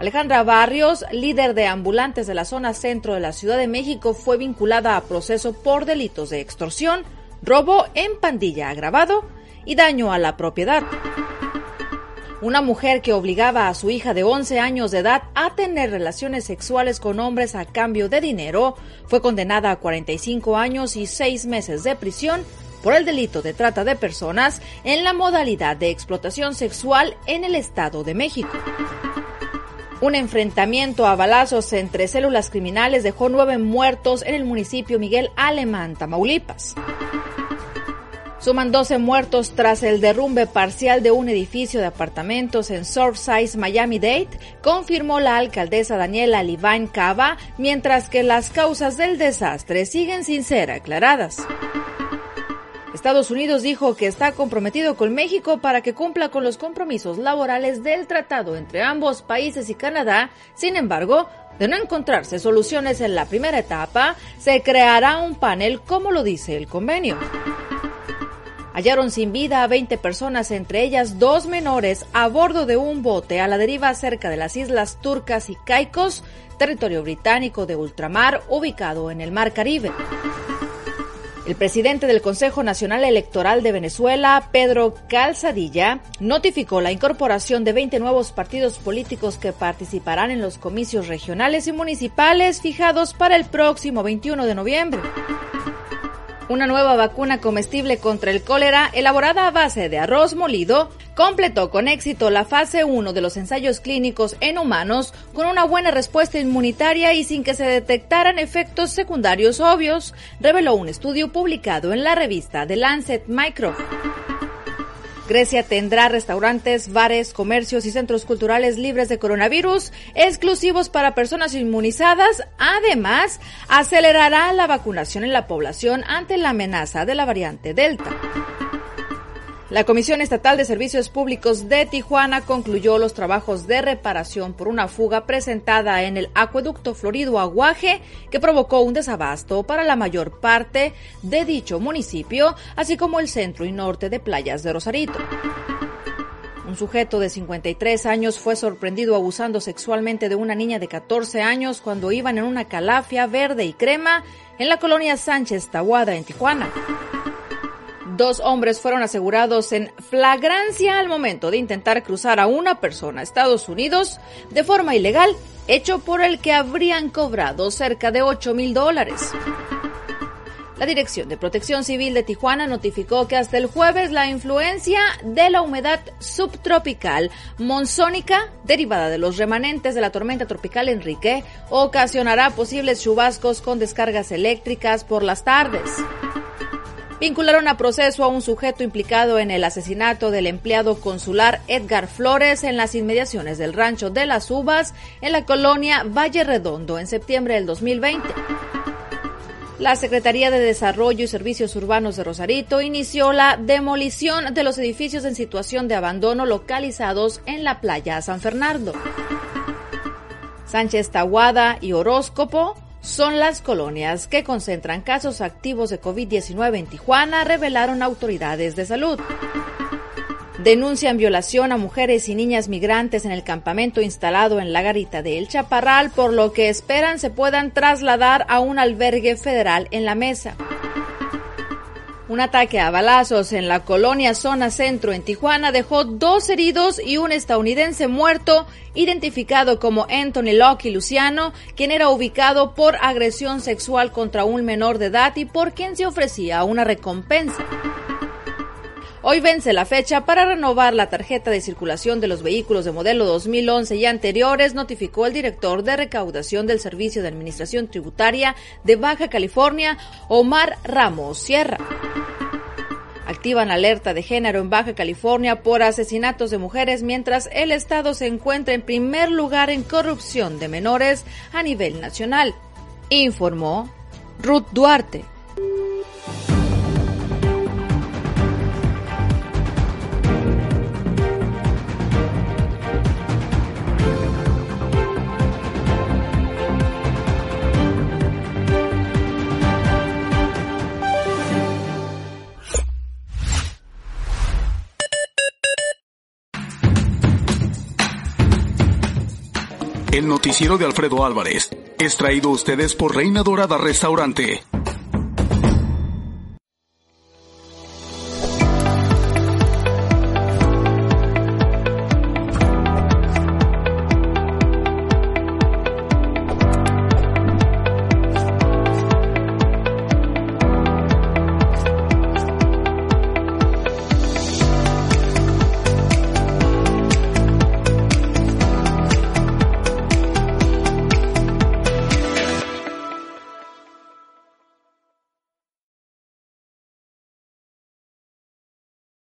Alejandra Barrios, líder de ambulantes de la zona centro de la Ciudad de México, fue vinculada a proceso por delitos de extorsión, robo en pandilla agravado y daño a la propiedad. Una mujer que obligaba a su hija de 11 años de edad a tener relaciones sexuales con hombres a cambio de dinero fue condenada a 45 años y 6 meses de prisión por el delito de trata de personas en la modalidad de explotación sexual en el Estado de México. Un enfrentamiento a balazos entre células criminales dejó nueve muertos en el municipio Miguel Alemán, Tamaulipas. Suman 12 muertos tras el derrumbe parcial de un edificio de apartamentos en Surfside, Miami-Dade, confirmó la alcaldesa Daniela Livine Cava, mientras que las causas del desastre siguen sin ser aclaradas. Estados Unidos dijo que está comprometido con México para que cumpla con los compromisos laborales del tratado entre ambos países y Canadá. Sin embargo, de no encontrarse soluciones en la primera etapa, se creará un panel como lo dice el convenio. Hallaron sin vida a 20 personas, entre ellas dos menores, a bordo de un bote a la deriva cerca de las islas Turcas y Caicos, territorio británico de ultramar ubicado en el Mar Caribe. El presidente del Consejo Nacional Electoral de Venezuela, Pedro Calzadilla, notificó la incorporación de 20 nuevos partidos políticos que participarán en los comicios regionales y municipales fijados para el próximo 21 de noviembre. Una nueva vacuna comestible contra el cólera, elaborada a base de arroz molido, completó con éxito la fase 1 de los ensayos clínicos en humanos con una buena respuesta inmunitaria y sin que se detectaran efectos secundarios obvios, reveló un estudio publicado en la revista The Lancet Micro. Grecia tendrá restaurantes, bares, comercios y centros culturales libres de coronavirus, exclusivos para personas inmunizadas. Además, acelerará la vacunación en la población ante la amenaza de la variante Delta. La Comisión Estatal de Servicios Públicos de Tijuana concluyó los trabajos de reparación por una fuga presentada en el acueducto Florido Aguaje que provocó un desabasto para la mayor parte de dicho municipio, así como el centro y norte de playas de Rosarito. Un sujeto de 53 años fue sorprendido abusando sexualmente de una niña de 14 años cuando iban en una calafia verde y crema en la colonia Sánchez Tahuada en Tijuana. Dos hombres fueron asegurados en flagrancia al momento de intentar cruzar a una persona a Estados Unidos de forma ilegal, hecho por el que habrían cobrado cerca de 8 mil dólares. La Dirección de Protección Civil de Tijuana notificó que hasta el jueves la influencia de la humedad subtropical monzónica, derivada de los remanentes de la tormenta tropical Enrique, ocasionará posibles chubascos con descargas eléctricas por las tardes vincularon a proceso a un sujeto implicado en el asesinato del empleado consular Edgar Flores en las inmediaciones del rancho de las Uvas en la colonia Valle Redondo en septiembre del 2020. La Secretaría de Desarrollo y Servicios Urbanos de Rosarito inició la demolición de los edificios en situación de abandono localizados en la playa San Fernando. Sánchez Tahuada y Horóscopo son las colonias que concentran casos activos de COVID-19 en Tijuana, revelaron autoridades de salud. Denuncian violación a mujeres y niñas migrantes en el campamento instalado en la garita de El Chaparral, por lo que esperan se puedan trasladar a un albergue federal en la mesa. Un ataque a balazos en la colonia Zona Centro en Tijuana dejó dos heridos y un estadounidense muerto, identificado como Anthony Locke Luciano, quien era ubicado por agresión sexual contra un menor de edad y por quien se ofrecía una recompensa. Hoy vence la fecha para renovar la tarjeta de circulación de los vehículos de modelo 2011 y anteriores, notificó el director de recaudación del Servicio de Administración Tributaria de Baja California, Omar Ramos Sierra. Activan alerta de género en Baja California por asesinatos de mujeres mientras el Estado se encuentra en primer lugar en corrupción de menores a nivel nacional, informó Ruth Duarte. El noticiero de Alfredo Álvarez es traído a ustedes por Reina Dorada Restaurante.